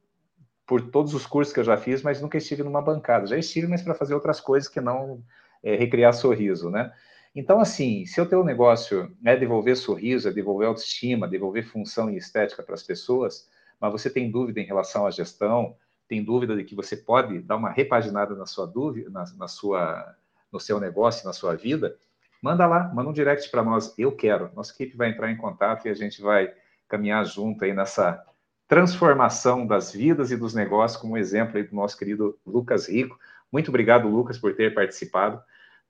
por todos os cursos que eu já fiz, mas nunca estive numa bancada. Já estive, mas para fazer outras coisas que não é, recriar sorriso, né? Então, assim, se o teu negócio é devolver sorriso, é devolver autoestima, devolver função e estética para as pessoas, mas você tem dúvida em relação à gestão, tem dúvida de que você pode dar uma repaginada na sua dúvida, na, na sua, no seu negócio, na sua vida, manda lá, manda um direct para nós. Eu quero. Nossa equipe vai entrar em contato e a gente vai caminhar junto aí nessa transformação das vidas e dos negócios, como exemplo aí do nosso querido Lucas Rico. Muito obrigado, Lucas, por ter participado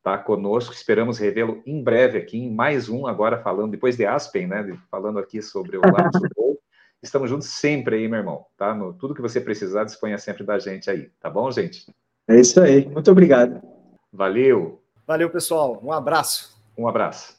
tá, conosco. Esperamos revê-lo em breve aqui em mais um, agora falando, depois de Aspen, né? Falando aqui sobre o lado do Estamos juntos sempre aí, meu irmão, tá? No, tudo que você precisar, disponha sempre da gente aí, tá bom, gente? É isso aí. Muito obrigado. Valeu. Valeu, pessoal. Um abraço. Um abraço.